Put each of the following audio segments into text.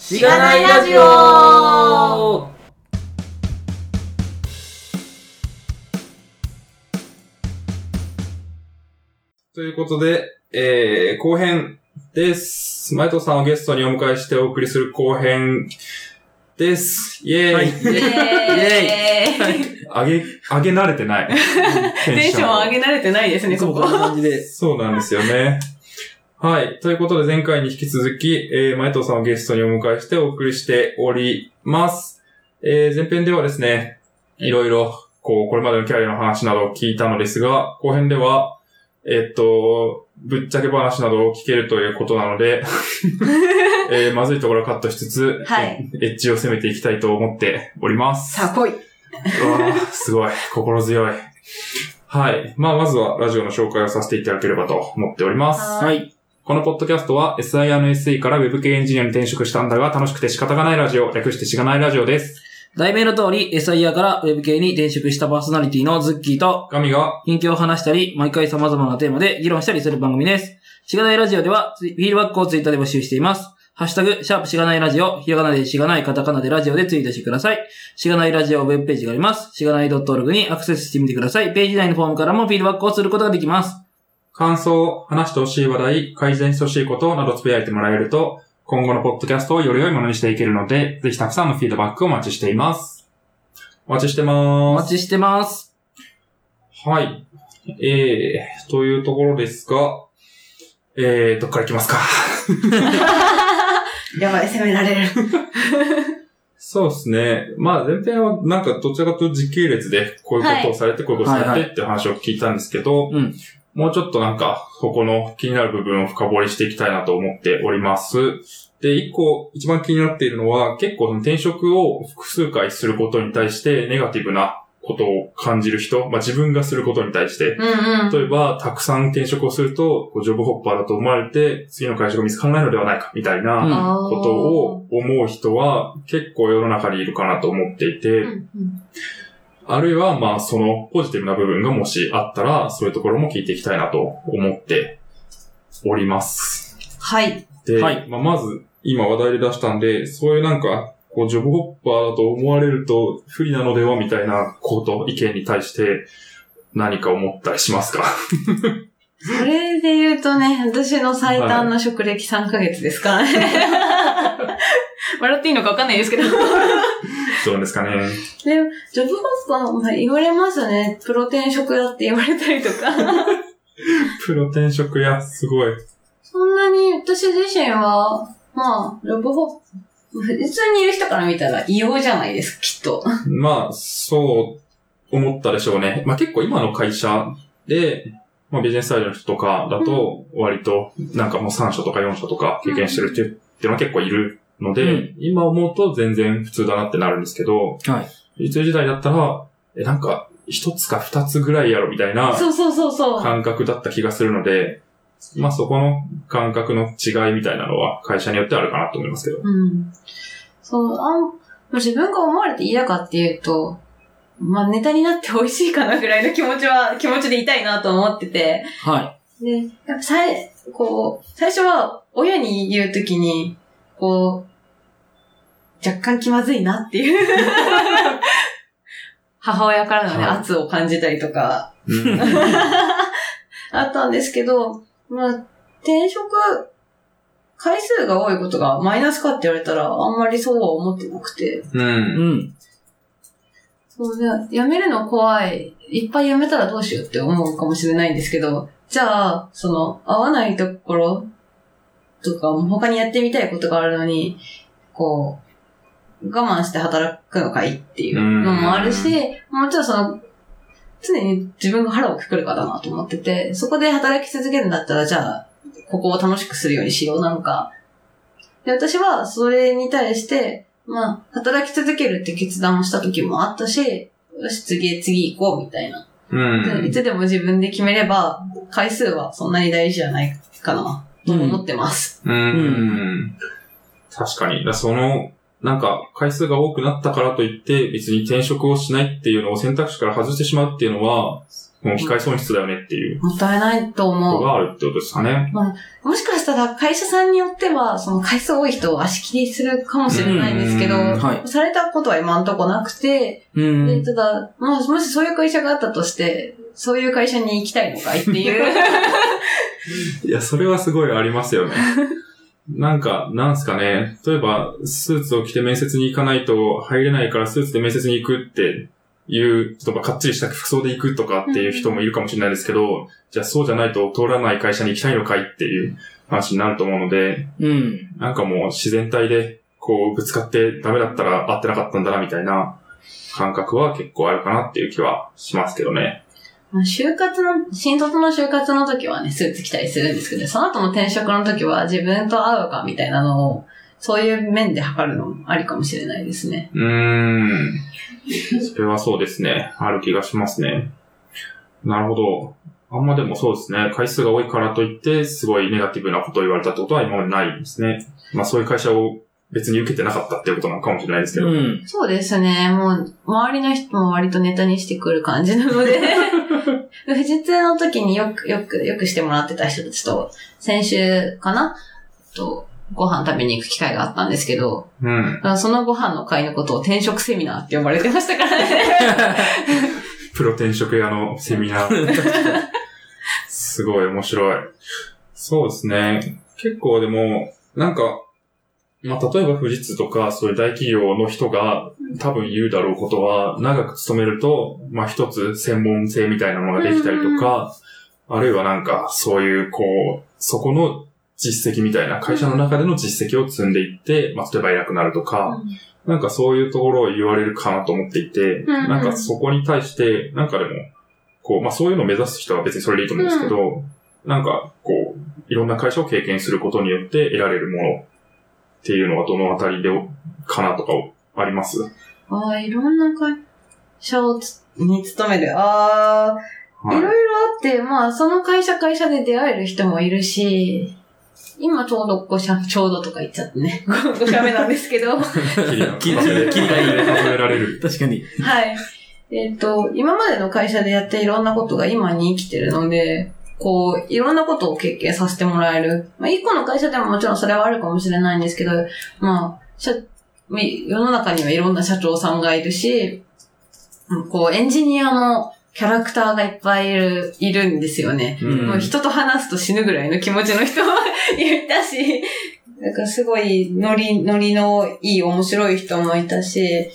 しがないラジオということで、えー、後編です。前藤さんをゲストにお迎えしてお送りする後編です。イェーイ、はいイエーイ上げ、上げ慣れてない。テ テンション上げ慣れてないですね、ここいつもこん。な感じで。そうなんですよね。はい。ということで前回に引き続き、えー、前藤さんをゲストにお迎えしてお送りしております。えー、前編ではですね、いろいろ、こう、これまでのキャリアの話などを聞いたのですが、後編では、えっと、ぶっちゃけ話などを聞けるということなので、えー、まずいところをカットしつつ、はいエッジを攻めていきたいと思っております。さあ、来い。うわーすごい。心強い。はい。まあ、まずはラジオの紹介をさせていただければと思っております。ははい。このポッドキャストは SIR の SE から Web 系エンジニアに転職したんだが楽しくて仕方がないラジオ、略してしがないラジオです。題名の通り、SIR から Web 系に転職したパーソナリティのズッキーと、神が、近況を話したり、毎回様々なテーマで議論したりする番組です。しがないラジオでは、ツイフィードバックをツイッターで募集しています。ハッシュタグ、シャープしがないラジオ、ひらがなでしがない、カタカナでラジオでツイートしてください。しがないラジオウェブページがあります。しがない .org にアクセスしてみてください。ページ内のフォームからもフィードバックをすることができます。感想、話してほしい話題、改善してほしいことなどつぶやいてもらえると、今後のポッドキャストをより良いものにしていけるので、ぜひたくさんのフィードバックをお待ちしています。お待ちしておます。待ちしてます。はい。えー、というところですが、えー、どっから行きますか？やばい、攻められる。そうですね。まあ前編はなんかどちらかと時系列でこういうことをされて、こういうことをされてって話を聞いたんですけど、うんもうちょっとなんか、ここの気になる部分を深掘りしていきたいなと思っております。で、一個一番気になっているのは、結構その転職を複数回することに対してネガティブなことを感じる人、まあ自分がすることに対して、うんうん。例えば、たくさん転職をすると、こうジョブホッパーだと思われて、次の会社が見つからないのではないか、みたいな、ことを思う人は結構世の中にいるかなと思っていて、うんうんあるいはまあそのポジティブな部分がもしあったら、そういうところも聞いていきたいなと思っております。はい。で、はいまあ、まず今話題で出したんで、そういうなんか、こうジョブホッパーだと思われると不利なのではみたいなこと、意見に対して何か思ったりしますか？それで言うとね、私の最短の職歴3ヶ月ですからね。笑っていいのかわかんないですけど。どうですかね。ジョブホッパー、まあ、言われますね。プロ転職やって言われたりとか。プロ転職や、すごい。そんなに私自身は、まあ、ジョブホッ普通にいる人から見たら異様じゃないですか、きっと。まあ、そう思ったでしょうね。まあ結構今の会社で、まあビジネスサイドの人とかだと、割となんかもう3社とか4社とか経験してる人っていうのは結構いるので、うん今思うと全然普通だなってなるんですけど、はい。いつ時代だったら、え、なんか一つか二つぐらいやろみたいなそうそうそうそう。感覚だった気がするので、まあそこの感覚の違いみたいなのは会社によってあるかなと思いますけど。うん。そう、あん、自分が思われて嫌かっていうと、まあネタになって美味しいかなぐらいの気持ちは、気持ちでいたいなと思ってて。はで、やっぱさい、こう、最初は親に言うときに、こう、若干気まずいなっていう。母親からのね、はい圧を感じたりとか、うん あったんですけど、まあ、転職、回数が多いことがマイナスかって言われたら、あんまりそうは思ってなくて。う。い。うんん。そうね、辞めるの怖い。いっぱい辞めたらどうしようって思うかもしれないんですけど、じゃあ、その、合わないところとか、他にやってみたいことがあるのに、こう、我慢して働くのかいっていうのもあるし、もちろんその、常に自分が腹をくくるかだなと思ってて、そこで働き続けるんだったら、じゃあ、ここを楽しくするようにしようなのか。で、私はそれに対して、まあ、働き続けるって決断をした時もあったし、よし、次、次行こうみたいな。うん。いつでも自分で決めれば、回数はそんなに大事じゃないかな、と思ってます。うん。うん確かに。だその、なんか、回数が多くなったからといって、別に転職をしないっていうのを選択肢から外してしまうっていうのは、もう機械損失だよねっていうもったいないとこと思う。があるってことですかね。もしかしたら会社さんによっては、その回数多い人を足切りするかもしれないんですけど、うんはい。されたことは今んとこなくて、うでん。ただ、まあ、もしそういう会社があったとして、そういう会社に行きたいのかいっていう。いや、それはすごいありますよね。なんか、なんすかね。例えば、スーツを着て面接に行かないと入れないからスーツで面接に行くっていう、ちょっとかっちりした服装で行くとかっていう人もいるかもしれないですけど、じゃあそうじゃないと通らない会社に行きたいのかいっていう話になると思うので、うん。なんかもう自然体で、こう、ぶつかってダメだったら合ってなかったんだな、みたいな感覚は結構あるかなっていう気はしますけどね。まあ就活の、新卒の就活の時はね、スーツ着たりするんですけど、その後の転職の時は自分と合うかみたいなのを、そういう面で測るのもありかもしれないですね。うーん。それはそうですね。ある気がしますね。なるほど。あんまでもそうですね。回数が多いからといって、すごいネガティブなことを言われたってことは今までないですね。まあそういう会社を別に受けてなかったっていうことなのかもしれないですけど。うん。そうですね。もう、周りの人も割とネタにしてくる感じなので、富士通の時によく、よく、よくしてもらってた人たちと、先週かなと、ご飯食べに行く機会があったんですけど、うん。そのご飯の会のことを転職セミナーって呼ばれてましたからね。プロ転職屋のセミナー。すごい面白い。そうですね。結構でも、なんか、まあ、例えば富士通とか、そういう大企業の人が多分言うだろうことは、長く勤めると、まあ、一つ専門性みたいなものができたりとか、あるいはなんか、そういう、こう、そこの実績みたいな、会社の中での実績を積んでいって、まあ、例えば偉くなるとか、なんかそういうところを言われるかなと思っていて、んなんかそこに対して、なんかでも、こう、まあそういうのを目指す人は別にそれでいいと思うんですけど、なんかこう、いろんな会社を経験することによって得られるものっていうのはどのあたりで、かなとかあります？ああ、いろんな会社をつに勤める。ああ、はいいろいろあって、まあ、その会社会社で出会える人もいるし、今ちょうど5社、ちょうどとか言っちゃってね。5社目なんですけど。はキリが、数えられる。確かに。い。えっ、と、今までの会社でやっていろんなことが今に生きてるので、こう、いろんなことを経験させてもらえる。まあ、一個の会社でももちろんそれはあるかもしれないんですけど、まあ、社み世の中にはいろんな社長さんがいるし、うんこう、エンジニアもキャラクターがいっぱいいる、いるんですよね。うんもう人と話すと死ぬぐらいの気持ちの人も いたし、なんかすごいノリ、ノリのいい面白い人もいたし、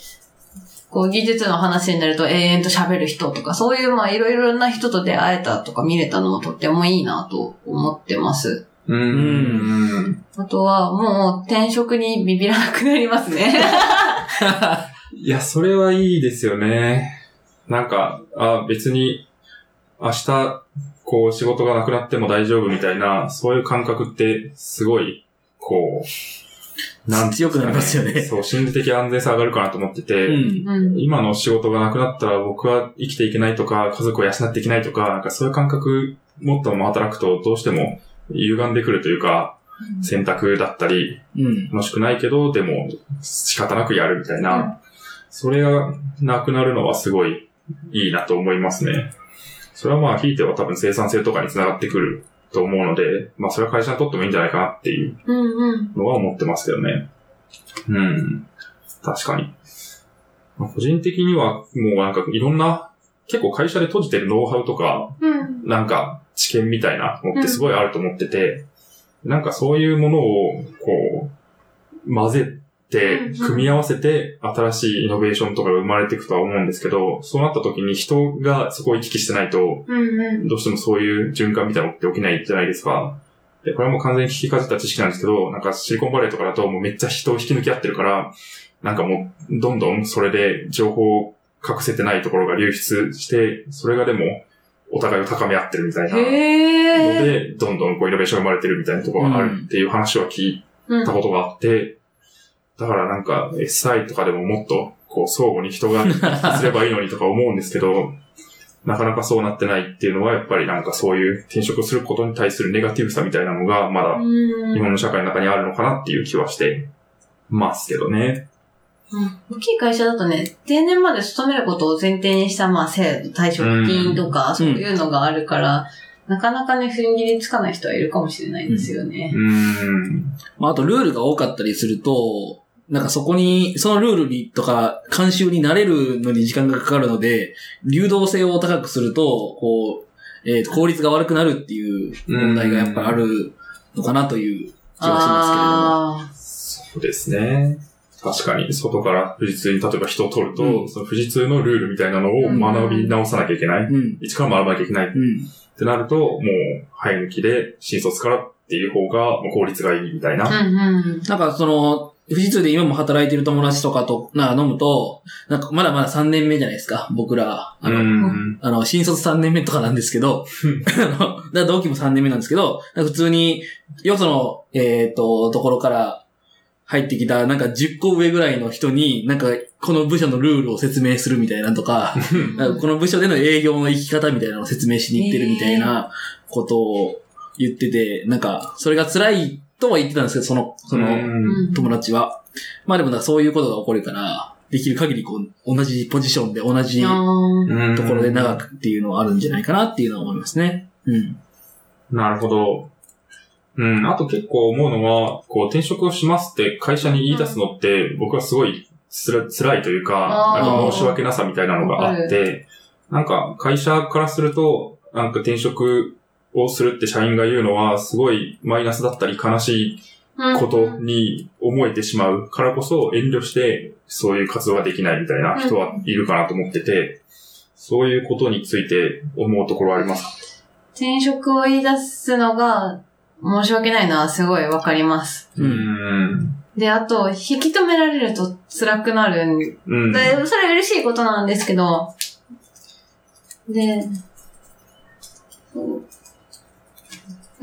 こう技術の話になると永遠と喋る人とか、そういうまあいろいろな人と出会えたとか見れたのもとってもいいなと思ってます。うーん。あとはもう転職にビビらなくなりますね。いや、それはいいですよね。なんか、あ、別に、明日、こう、仕事がなくなっても大丈夫みたいな、そういう感覚って、すごい、こう、なん強くなりますよねそう、心理的安全さ上がるかなと思ってて、うん。うん。今の仕事がなくなったら僕は生きていけないとか、家族を養っていけないとか、なんかそういう感覚、もっとも働くとどうしても歪んでくるというか、選択だったり、うん。楽しくないけど、でも仕方なくやるみたいな、それがなくなるのはすごいいいなと思いますね。それはまあ、ひいては多分生産性とかにつながってくると思うので、まあそれは会社にとってもいいんじゃないかなっていううんうん。のは思ってますけどね。うん。確かに。まあ個人的にはもうなんかいろんな、結構会社で閉じてるノウハウとか、うん。なんか知見みたいなのってすごいあると思ってて、なんかそういうものを、こう、混ぜて組み合わせて、新しいイノベーションとかが生まれていくとは思うんですけど、そうなった時に人がそこを行き来してないと。どうしてもそういう循環みたいなのって起きないじゃないですか。で、これはもう完全に聞きかじった知識なんですけど、なんかシリコンバレーとかだともうめっちゃ人を引き抜き合ってるから、なんかもうどんどんそれで情報を隠せてないところが流出して、それがでもお互いを高め合ってるみたいなの。で、どんどんこうイノベーションが生まれてるみたいなところがあるっていう話は聞いうんたことがあって、だからなんか SI とかでももっとこう相互に人がすればいいのにとか思うんですけど、なかなかそうなってないっていうのはやっぱりなんかそういう転職することに対するネガティブさみたいなのがまだうん日本の社会の中にあるのかなっていう気はしてますけどね。大きい会社だとね、定年まで勤めることを前提にした、まあ、制度、退職金とか、そういうのがあるから、なかなかね、踏ん切りつかない人はいるかもしれないんですよね。うん。まあ、あとルールが多かったりすると、なんかそこに、そのルールにとか、慣習に慣れるのに時間がかかるので、流動性を高くすると、こう、えーと効率が悪くなるっていう問題がやっぱりあるのかなという気がしまあそうですね。確かに、外から富士通に例えば人を取ると、うんその富士通のルールみたいなのを学び直さなきゃいけない。すけれども。うん。一から学ばなきゃいけないっうん。てなると、もう、生え抜きで、新卒からっていう方が、もう効率がいいみたいな。あ。うんうん。なんかその、富士通で今も働いてる友達とかと、な飲むと、なんかまだまだ3年目じゃないですか、僕ら。あの、うん。あの、新卒3年目とかなんですけど、同期も3年目なんですけど、普通に、よその、えっ、と、ところから入ってきた、なんか10個上ぐらいの人に、なんか、この部署のルールを説明するみたいなとか、かこの部署での営業の生き方みたいなのを説明しに行ってるみたいなことを言ってて、なんか、それが辛いとは言ってたんですけど、その、その、うん友達は。まあでもそういうことが起こるから、できる限りこう、同じポジションで同じところで長くっていうのはあるんじゃないかなっていうのは思いますね。うん。なるほど。うん。あと結構思うのは、こう転職をしますって会社に言い出すのって、僕はすごいつら辛いというか、なんか申し訳なさみたいなのがあって、なんか会社からすると、なんか転職をするって社員が言うのは、すごいマイナスだったり悲しいことに思えてしまうからこそ遠慮してそういう活動ができないみたいな人はいるかなと思ってて、そういうことについて思うところはありますか？転職を言い出すのが申し訳ないのはすごいわかります。う。うんん。で、あと、引き止められると辛くなるんで、うん。それ嬉しいことなんですけど、で、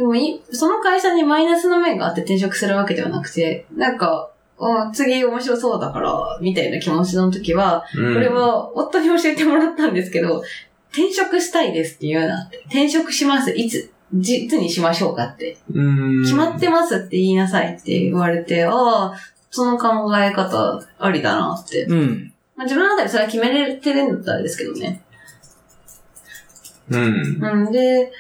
でもい、その会社にマイナスの面があって転職するわけではなくて、なんか、あ次面白そうだから、みたいな気持ちの時は、ここれ、は夫に教えてもらったんですけど、転職したいですって言うな。転職します。いつ、じいつにしましょうかって。うん。決まってますって言いなさいって言われて、ああ、その考え方ありだなって。うん。まあ、自分の中でそれは決めれてるんだったらですけどね。うん。うんで、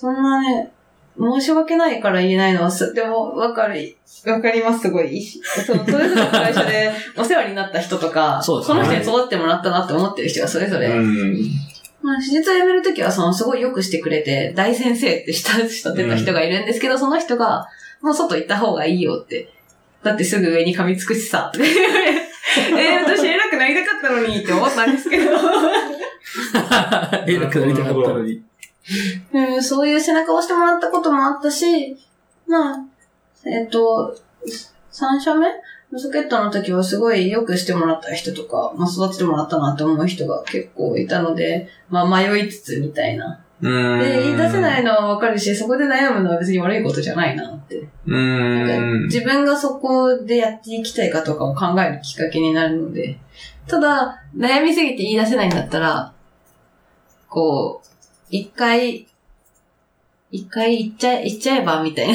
そんなね、申し訳ないから言えないのはす、でも、わかる、わかります、すごい。その、それぞれの会社で お世話になった人とか、そねこの人に育ってもらったなって思ってる人がそれぞれ、うん。まあ、手術を辞めるときは、その、すごい良くしてくれて、大先生って慕ってた人がいるんですけど、その人が、もう外行った方がいいよって。だってすぐ上に噛みつくしさ、って。えー、私偉くなりたかったのにって思ったんですけど。偉くなりたかったのに。うん、そういう背中を押してもらったこともあったし、まあ、えっ、と、3社目？のソケットの時はすごい良くしてもらった人とか、まあ育ててもらったなって思う人が結構いたので、まあ迷いつつみたいな。うん。で、言い出せないのはわかるし、そこで悩むのは別に悪いことじゃないなって。うなんかん。自分がそこでやっていきたいかとかを考えるきっかけになるので。ただ、悩みすぎて言い出せないんだったら、こう、一回、一回言っちゃえ、言っちゃえば、みたいな。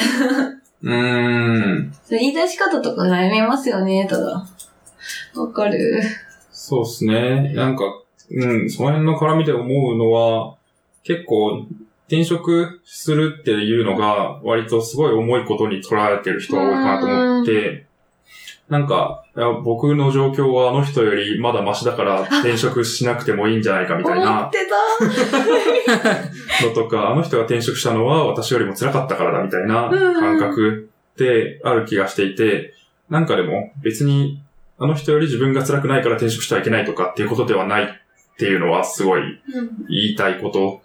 うん。それ言い出し方とか悩みますよね、ただ。わかる。そうですね。なんか、うん、その辺の絡みで思うのは、結構、転職するっていうのが、割とすごい重いことに捉えてる人が多いかなと思って、なんか、僕の状況はあの人よりまだマシだから 転職しなくてもいいんじゃないかみたい思なってた。のとか、あの人が転職したのは私よりも辛かったからだみたいな感覚ってある気がしていて、なんかでも別にあの人より自分が辛くないから転職してはいけないとかっていうことではないっていうのはすごいうん言いたいこと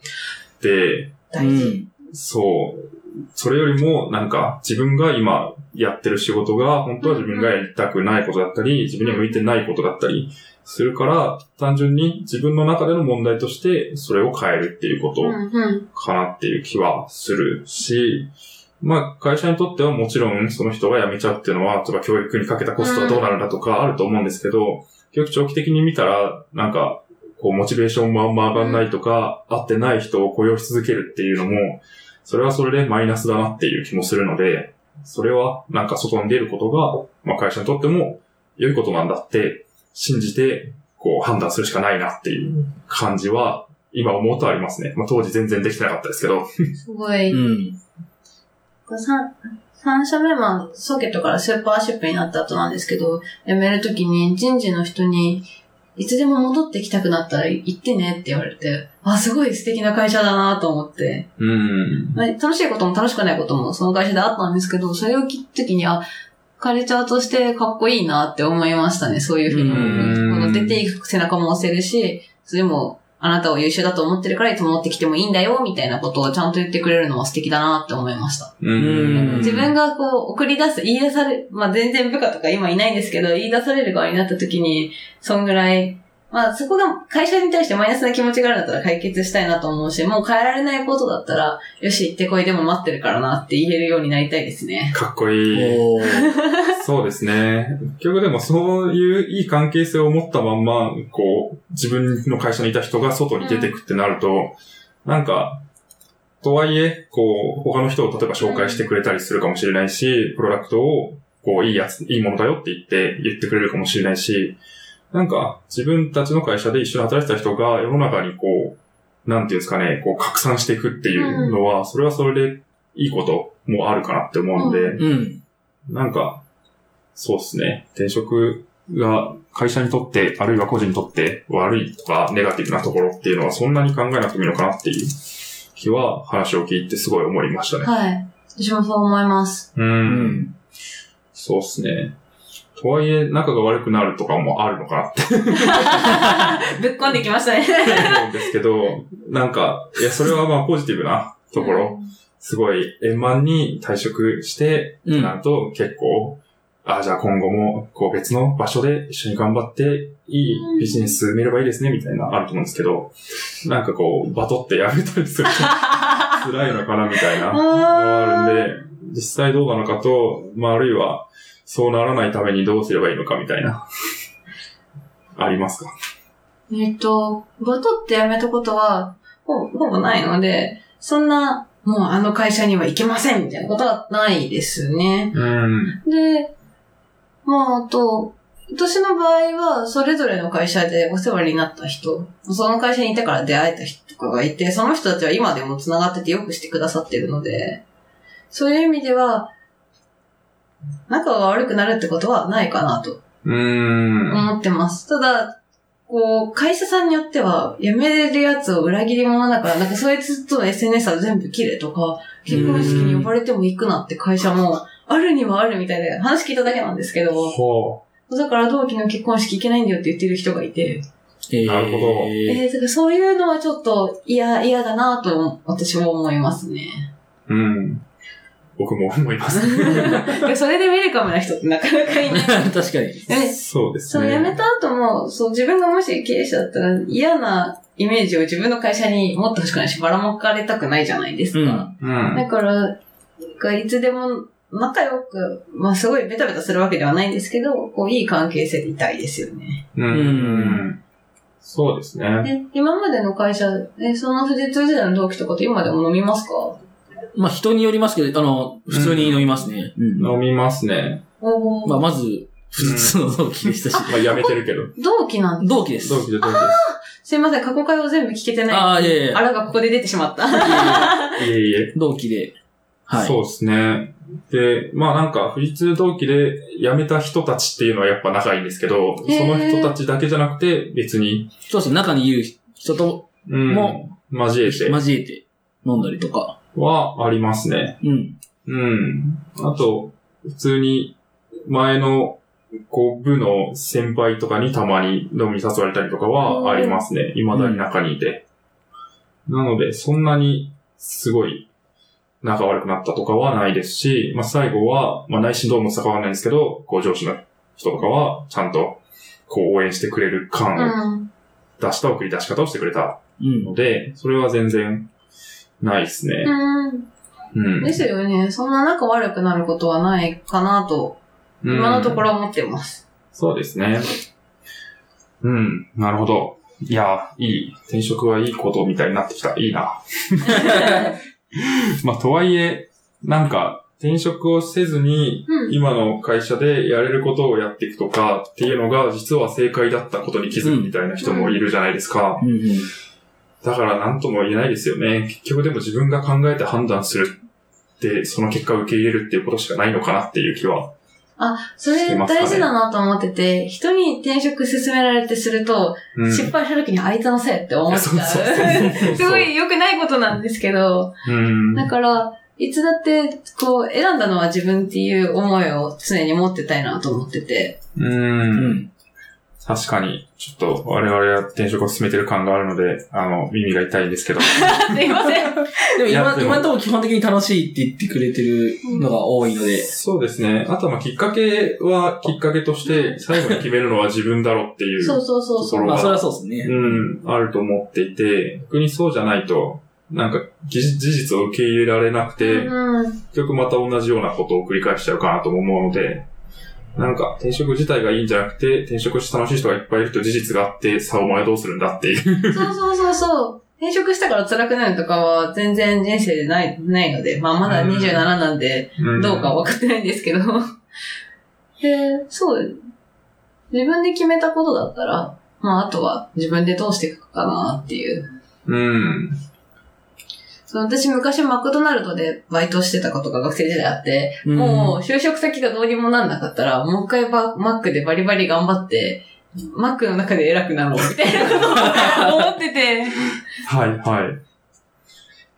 で、大事。そう。それよりも、なんか、自分が今やってる仕事が、本当は自分がやりたくないことだったり、自分には向いてないことだったりするから、単純に自分の中での問題として、それを変えるっていうこと。かなっていう気はするし、まあ、会社にとってはもちろん、その人が辞めちゃうっていうのは、例えば教育にかけたコストはどうなるんだとかあると思うんですけど、結局長期的に見たら、なんか、こう、モチベーションもあんま上がんないとか、合ってない人を雇用し続けるっていうのも、それはそれでマイナスだなっていう気もするので、それはなんか外に出ることが、まあ会社にとっても良いことなんだって信じて、こう判断するしかないなっていう感じは、今思うとありますね。まあ当時全然できてなかったですけど。すごい。うん。三三社目はソーケットからスーパーシップになった後なんですけど、辞めるときに人事の人に、いつでも戻ってきたくなったら行ってねって言われて、あ、すごい素敵な会社だなと思って、うん。まあ楽しいことも楽しくないこともその会社であったんですけど、それを聞くときに、あ、カルチャーとしてかっこいいなって思いましたね、そういうふうに。うんこの出ていく背中も押せるし、それも、あなたを優秀だと思ってるからいつも持ってきてもいいんだよ、みたいなことをちゃんと言ってくれるのは素敵だなって思いました。うん。自分がこう、送り出す、言い出され、まあ全然部下とか今いないんですけど、言い出される側になった時に、そんぐらい、まあそこが会社に対してマイナスな気持ちがあるんだったら解決したいなと思うし、もう変えられないことだったら、よし、行ってこいでも待ってるからなって言えるようになりたいですね。かっこいい。そうですね。結局でもそういういい関係性を持ったまんま、こう、自分の会社にいた人が外に出てくってなると、なんか、とはいえ、こう、他の人を例えば紹介してくれたりするかもしれないし、プロダクトを、こう、いいやつ、いいものだよって言って、言ってくれるかもしれないし、なんか、自分たちの会社で一緒に働いてた人が世の中にこう、なんていうんですかね、こう、拡散していくっていうのは、それはそれでいいこともあるかなって思うんで、うん。なんか、そうですね。転職が会社にとって、あるいは個人にとって悪いとかネガティブなところっていうのはそんなに考えなくてもいいのかなっていう気は話を聞いてすごい思いましたね。はい。私もそう思います。う。うんん。そうですね。とはいえ、仲が悪くなるとかもあるのかなって。ぶっこんできましたね。思うんですけど、なんか、いや、それはまあポジティブなところ、すごい円満に退職して、うん。なると結構、ああ、じゃあ今後も、こう別の場所で一緒に頑張って、いいビジネス見ればいいですね、みたいな、あると思うんですけど、なんかこう、バトってやめたりすると 辛いのかな、みたいな、のがあるんで、実際どうなのかと、まあ、あるいは、そうならないためにどうすればいいのか、みたいな、ありますか？えっと、バトって辞めたことは、ほほぼないので、そんな、もうあの会社には行けませんみたいなことはないですね。うん。で、まあ、あと、私の場合は、それぞれの会社でお世話になった人、その会社にいたから出会えた人とかがいて、その人たちは今でも繋がっててよくしてくださってるので、そういう意味では、仲が悪くなるってことはないかなとうーん。思ってます。ただ、こう、会社さんによっては、辞めれるやつを裏切り者だから、なんかそいつとの SNS は全部切れとか、結婚式に呼ばれても行くなって会社も、あるにはあるみたいで、話聞いただけなんですけど、ほだから同期の結婚式行けないんだよって言ってる人がいて、えーなるほどえー、だからそういうのはちょっと嫌、嫌だなと私は思いますね。う。うん。僕も思います。でそれでウェルカムな人ってなかなかいない。確かに。えそうですそう、ね。辞めた後も、そう、自分がもし経営者だったら嫌なイメージを自分の会社に持ってほしくないし、ばらまかれたくないじゃないですか。うん。だから、がいつでも仲良く、まあすごいベタベタするわけではないんですけど、こう、いい関係性でいたいですよね。うん。うん。そうですね。で、今までの会社、え、その富士通時代の同期とかと今でも飲みますか？まあ人によりますけど、あの、普通に飲みますね。うん飲みますね。おーまあまず、普通の同期でしたし。まあ、辞めてるけど。同期なんです。同期です。同期で同期すいません、過去回を全部聞けてない。ああ、いやいやいやあらがここで出てしまった。です。いえいえ。同期で。はい。そうですね。で、まあなんか、富士通同期で辞めた人たちっていうのはやっぱ仲いいんですけど、そへーの人たちだけじゃなくて、別に、そうですね。中にいる人とうん、も交えて交えて飲んだりとか。はありますね。うん。うん。あと、普通に、前の、こう、部の先輩とかにたまに飲みに誘われたりとかはありますね。未だに中にいて。なので、そんなに、すごい、仲悪くなったとかはないですし、まあ、最後は、まあ、内心どう思ってたかわかんないんですけど、こう、上司の人とかは、ちゃんと、こう、応援してくれる感をうん。出した送り出し方をしてくれたうん。ので、それは全然、ないですね。うん。うん。ですよね。そんな仲悪くなることはないかなと、今のところ。ろ思ってます。そうですね。うん、なるほど。いや、いい。転職はいいことみたいになってきた。いいな。まあ、とはいえ、なんか、転職をせずに、うん。今の会社でやれることをやっていくとかっていうのが、実は正解だったことに気づくみたいな人もいるじゃないですか。うんうん。だから何とも言えないですよね。結局でも自分が考えて判断するって、その結果を受け入れるっていうことしかないのかなっていう気は。それ大事だなと思ってて、人に転職進められてすると、うん。失敗した時にあいつのせいって思っちそうそうそうそうゃう。すごい良くないことなんですけど、うん。だから、いつだって、こう、選んだのは自分っていう思いを常に持ってたいなと思ってて。う。うんん。確かに、ちょっと我々は転職を進めてる感があるので、あの、耳が痛いんですけど。すいません。でも今、今のところ基本的に楽しいって言ってくれてるのが多いので。そうですね。あとはまあきっかけはきっかけとして、最後に決めるのは自分だろっていう。そうそうそうそう。ところまあ、それはそうですね。うん、あると思っていて、逆にそうじゃないと、なんか、事事実を受け入れられなくて、うん。結局また同じようなことを繰り返しちゃうかなとも思うので、なんか、転職自体がいいんじゃなくて、転職して楽しい人がいっぱいいると事実があって、さあお前どうするんだっていう。そうそうそうそう。転職したから辛くなるとかは全然人生でない、ないので、まあまだうん27なんで、うんどうか分かってないんですけど。で、そう。自分で決めたことだったら、まああとは自分でどうしていくかなっていう。うん。そう私昔マクドナルドでバイトしてたことが学生時代あって、うんもう就職先がどうにもなんなかったら、もう一回バマックでバリバリ頑張って、マックの中で偉くなろうみたいなことを 思ってて、はい、はい。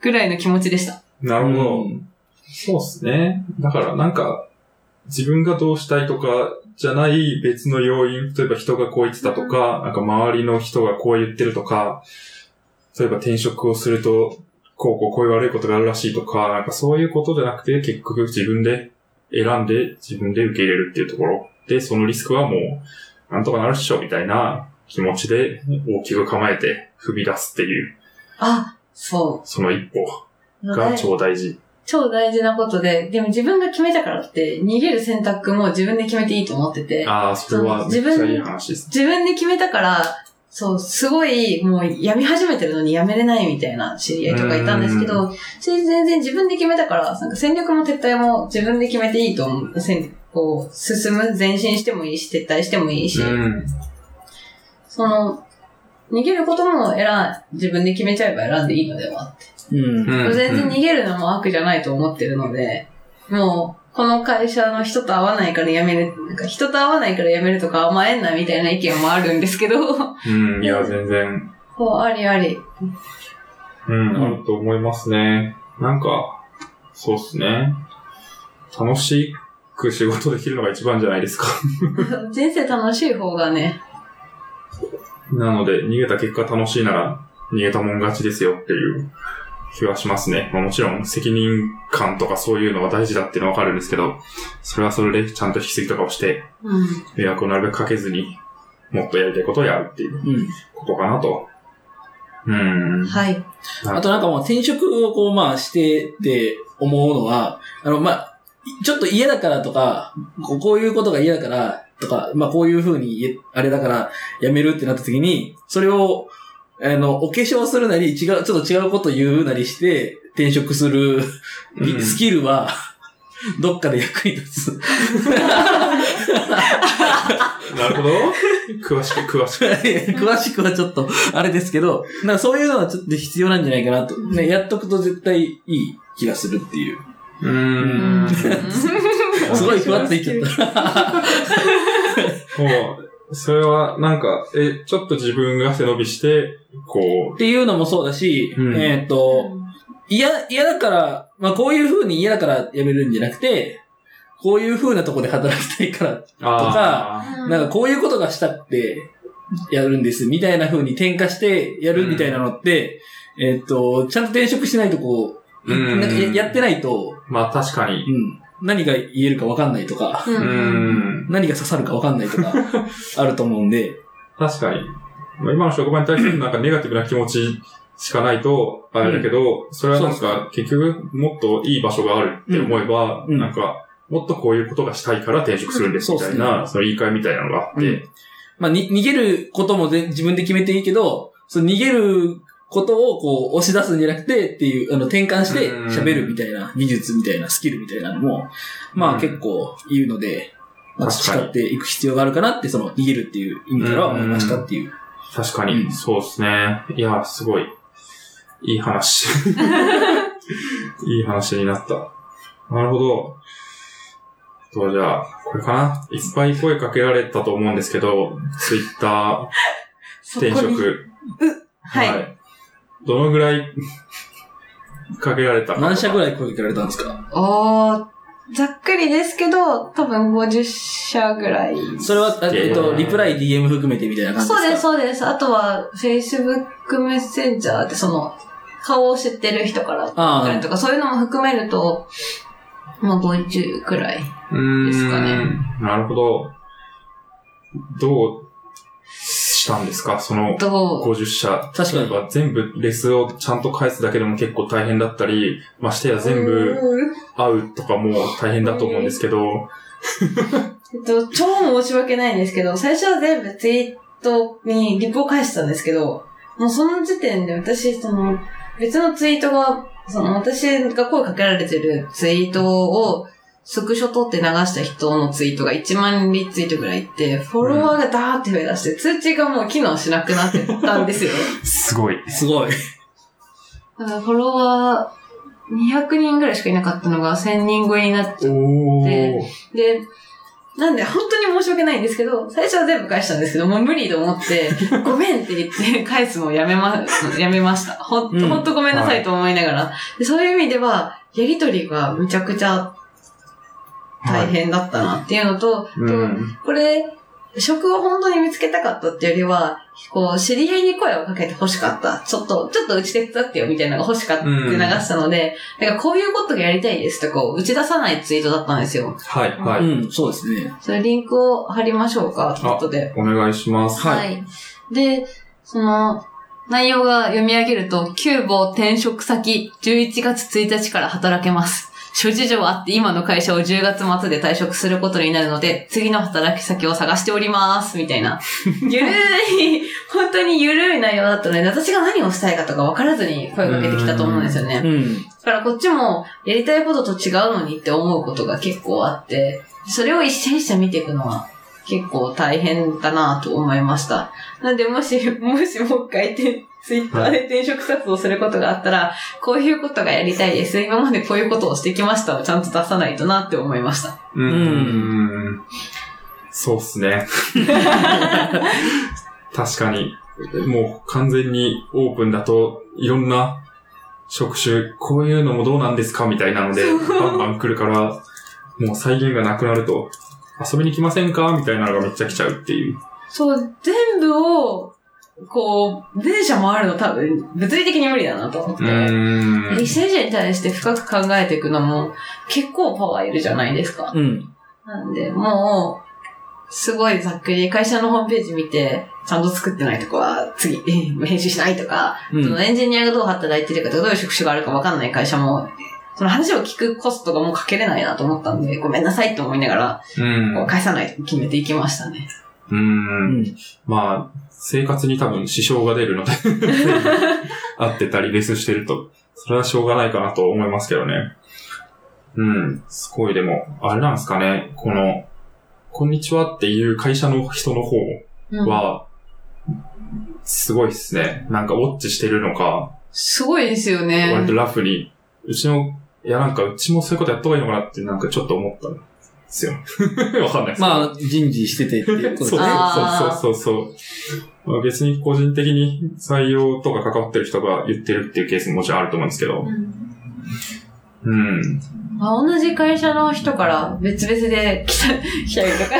ぐらいの気持ちでした。なるほど。うんそうっすね。だからなんか、自分がどうしたいとかじゃない別の要因、例えば人がこう言ってたとか、なんか周りの人がこう言ってるとか、例えば転職をすると、こうこうこういう悪いことがあるらしいとか、なんかそういうことじゃなくて、結局自分で選んで自分で受け入れるっていうところ。で、そのリスクはもう、なんとかなるっしょ、みたいな気持ちで大きく構えて踏み出すっていう、あ、そその一歩う。が超大事。超大事なことで、でも自分が決めたからって、逃げる選択も自分で決めていいと思ってて、ああ、それはめっちゃいい話ですね。自分で決めたから、そう、すごい、もう、やみ始めてるのにやめれないみたいな知り合いとかいたんですけど、全然自分で決めたから、なんか戦略も撤退も自分で決めていいと思う。せんこう、進む、前進してもいいし、撤退してもいいし、うん。その、逃げることも選ん、自分で決めちゃえば選んでいいのではって。うん。うん全然逃げるのも悪じゃないと思ってるので、もう、この会社の人と会わないから辞める、なんか人と会わないから辞めるとか甘えんなみたいな意見もあるんですけど、うん、いや、全然、そう、ありあり。うん、あると思いますね。なんか、そうっすね。楽しく仕事できるのが一番じゃないですか。人生楽しい方がね、なので、逃げた結果楽しいなら、逃げたもん勝ちですよっていう気はしますね。まあ、もちろん、責任感とかそういうのが大事だっていうのはわかるんですけど、それはそれでちゃんと引き継ぎとかをして、うん。迷惑をなるべくかけずに、もっとやりたいことをやるっていううん。ことかなと。うん。はい。あとなんかもう転職をこうまあしてて思うのは、あのまあ、ちょっと嫌だからとか、こういうことが嫌だからとか、まあこういうふうにあれだから辞めるってなった時に、それを、あの、お化粧するなり、違う、ちょっと違うこと言うなりして、転職するうんスキルは、どっかで役に立つ。なるほど。詳しく詳しく。詳しくはちょっと、あれですけど、なんかそういうのはちょっと必要なんじゃないかなと。ね、やっとくと絶対いい気がするっていう。うん。すごいふわっといっちゃった。もう、それは、なんか、え、ちょっと自分が背伸びして、こっていうのもそうだし、うん。えーっと、嫌、嫌だから、まあこういう風に嫌だから辞めるんじゃなくて、こういう風なとこで働きたいから、う、あなんかこういうことがしたくてやるんです、みたいな風に転化してやるみたいなのって、えーっと、ちゃんと転職しないとこう、うん。なんかややってないと、ーまあ確かに。うん、何が言えるかわかんないとか、う。うん。ん。何が刺さるかわかんないとか、あると思うんで、確かに。まあ今の職場に対するなんかネガティブな気持ちしかないと、あれだけど、それはなんか結局もっといい場所があるって思えば、なんか、もっとこういうことがしたいから転職するんですみたいな、その言い換えみたいなのがあって、まあ、に、逃げることもぜ自分で決めていいけど、その逃げることをこう押し出すんじゃなくてっていう、あの、転換してうん喋るみたいな技術みたいなスキルみたいなのも、まうんあ結構言うので、まあ培っていく必要があるかなって、その逃げるっていう意味からは思いましたっていう。確かに、うんそうですね。いや、すごい、いい話。いい話になった。なるほど。と、じゃあ、これかな。いっぱい声かけられたと思うんですけど、ツイッター、転職。はい。どのぐらいかけられたか何社ぐいらい声かけられたんですか？おー、ざっくりですけど、多分50社ぐらい。それは、あえっと、リプライ DM 含めてみたいな感じですか？そうです、そうです。あとは、Facebook メッセンジャーってその、顔を知ってる人からああとか、そういうのも含めると、まあ50くらい。うーん。ですかねなるほど。どうしたんですか？その、どう50社。確かに。全部レスをちゃんと返すだけでも結構大変だったり、ましてや全部会うとかも大変だと思うんですけど、えっと、超申し訳ないんですけど、最初は全部ツイートにリプを返してたんですけど、もうその時点で私、その、別のツイートが、その私が声かけられてるツイートを、スクショ撮って流した人のツイートが1万リツイートぐらいいって、フォロワーがダーって増え出して、通知がもう機能しなくなってたんですよ。すごい。すごい。だからフォロワー200人ぐらいしかいなかったのが1000人超えになっちゃっおー。で、なんで本当に申し訳ないんですけど、最初は全部返したんですけど、もう無理と思って、ごめんって言って返すのをやめま、やめました。ほんと、うんほんとごめんなさいと思いながら。でそういう意味では、やりとりがむちゃくちゃ大変だったなっていうのと、うん。これ、職を本当に見つけたかったっていうよりは、こう、知り合いに声をかけて欲しかった。ちょっと、ちょっとうち手伝ってよみたいなのが欲しかったって流したので、だからこういうことがやりたいですとこう、打ち出さないツイートだったんですよ。はい、はい。うん、そうですね。それリンクを貼りましょうか、後で。お願いします。はいで、その、内容が読み上げると、旧母転職先、11月1日から働けます。諸事情あって今の会社を10月末で退職することになるので、次の働き先を探しております、みたいな。ゆるい、本当にゆるい内容だったので、私が何をしたいかとか分からずに声かけてきたと思うんですよね。うん。だからこっちもやりたいことと違うのにって思うことが結構あって、それを一社一社見ていくのは結構大変だなと思いました。なんでもし、もしもう一回てツイッターで転職活動することがあったら、こういうことがやりたいです。今までこういうことをしてきましたをちゃんと出さないとなって思いました。うん。うんそうっすね。確かに。もう完全にオープンだと、いろんな職種、こういうのもどうなんですかみたいなので、バンバン来るから、もう再現がなくなると、遊びに来ませんか？みたいなのがめっちゃ来ちゃうっていう。そう、全部を、こう、電車回るの多分、物理的に無理だなと思って。うーん。一社一社に対して深く考えていくのも結構パワーいるじゃないですか。うん。なんで、もう、すごいざっくり会社のホームページ見て、ちゃんと作ってないとこは次、編集しないとか、うんそのエンジニアがどう働いてるかとか、どういう職種があるかわかんない会社も、その話を聞くコストがもうかけれないなと思ったんで、ごめんなさいと思いながら、うん返さないと決めていきましたね。う。うんん。まあ、生活に多分支障が出るので、会ってたりレスしてると、それはしょうがないかなと思いますけどね。うん。すごいでも、あれなんですかね、この、こんにちはっていう会社の人の方うんは、すごいですね。なんかウォッチしてるのか、すごいですよね。割とラフに、うちの、いやなんかうちもそういうことやった方がいいのかなってなんかちょっと思ったんですよ。わかんないです。まあ、人事しててっていうことですそうそうそうそうそう。まあ、別に個人的に採用とか関わってる人が言ってるっていうケースももちろんあると思うんですけどう。んうん。まあ、同じ会社の人から別々で来た、来たりとか。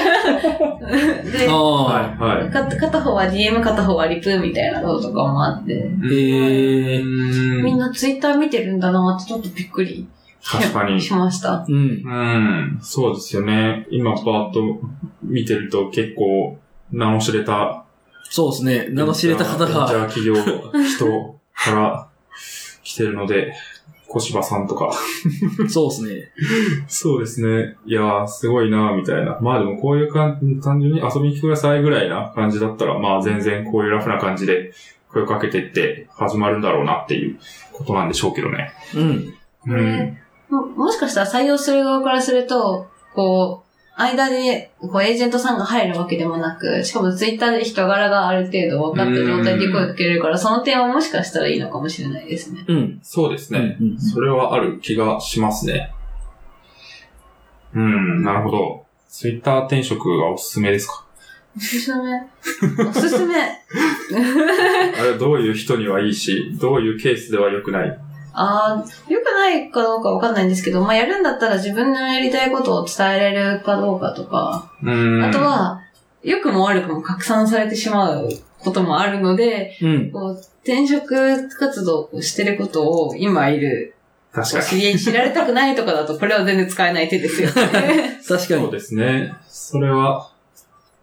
で、ああ。はい、はい。か片方は DM 片方はリプみたいなのとかもあって、へえ。うんみんなツイッター見てるんだなってちょっとびっくり確かに。しました。うん。うん。そうですよね。今パーッと見てると結構名の知れたそうですね。名の知れた方ベンチャーが。企業、人から来てるので、小芝さんとか。そうですね。そうですね。いやー、すごいなーみたいな。まあでもこういう感じ、単純に遊びに来てくださいぐらいな感じだったら、まあ全然こういうラフな感じで声をかけてって始まるんだろうなっていうことなんでしょうけどね。うん。うん。ももしかしたら採用する側からすると、こう、間で、こう、エージェントさんが入るわけでもなく、しかもツイッターで人柄がある程度分かった状態で声かけれるから、その点はもしかしたらいいのかもしれないですね。うん。そうですね。うんうんそれはある気がしますね。うん、なるほど。ツイッター転職はおすすめですか？おすすめ。おすすめ。あれどういう人にはいいし、どういうケースでは良くない？ああ、良くないかどうかわかんないんですけど、まあ、やるんだったら自分のやりたいことを伝えれるかどうかとか、うん。あと、は、良くも悪くも拡散されてしまうこともあるので、うん。こう、転職活動をしてることを今いる、確かに。知り合い知られたくないとかだと、これは全然使えない手ですよね。確かに。そうですね。それは、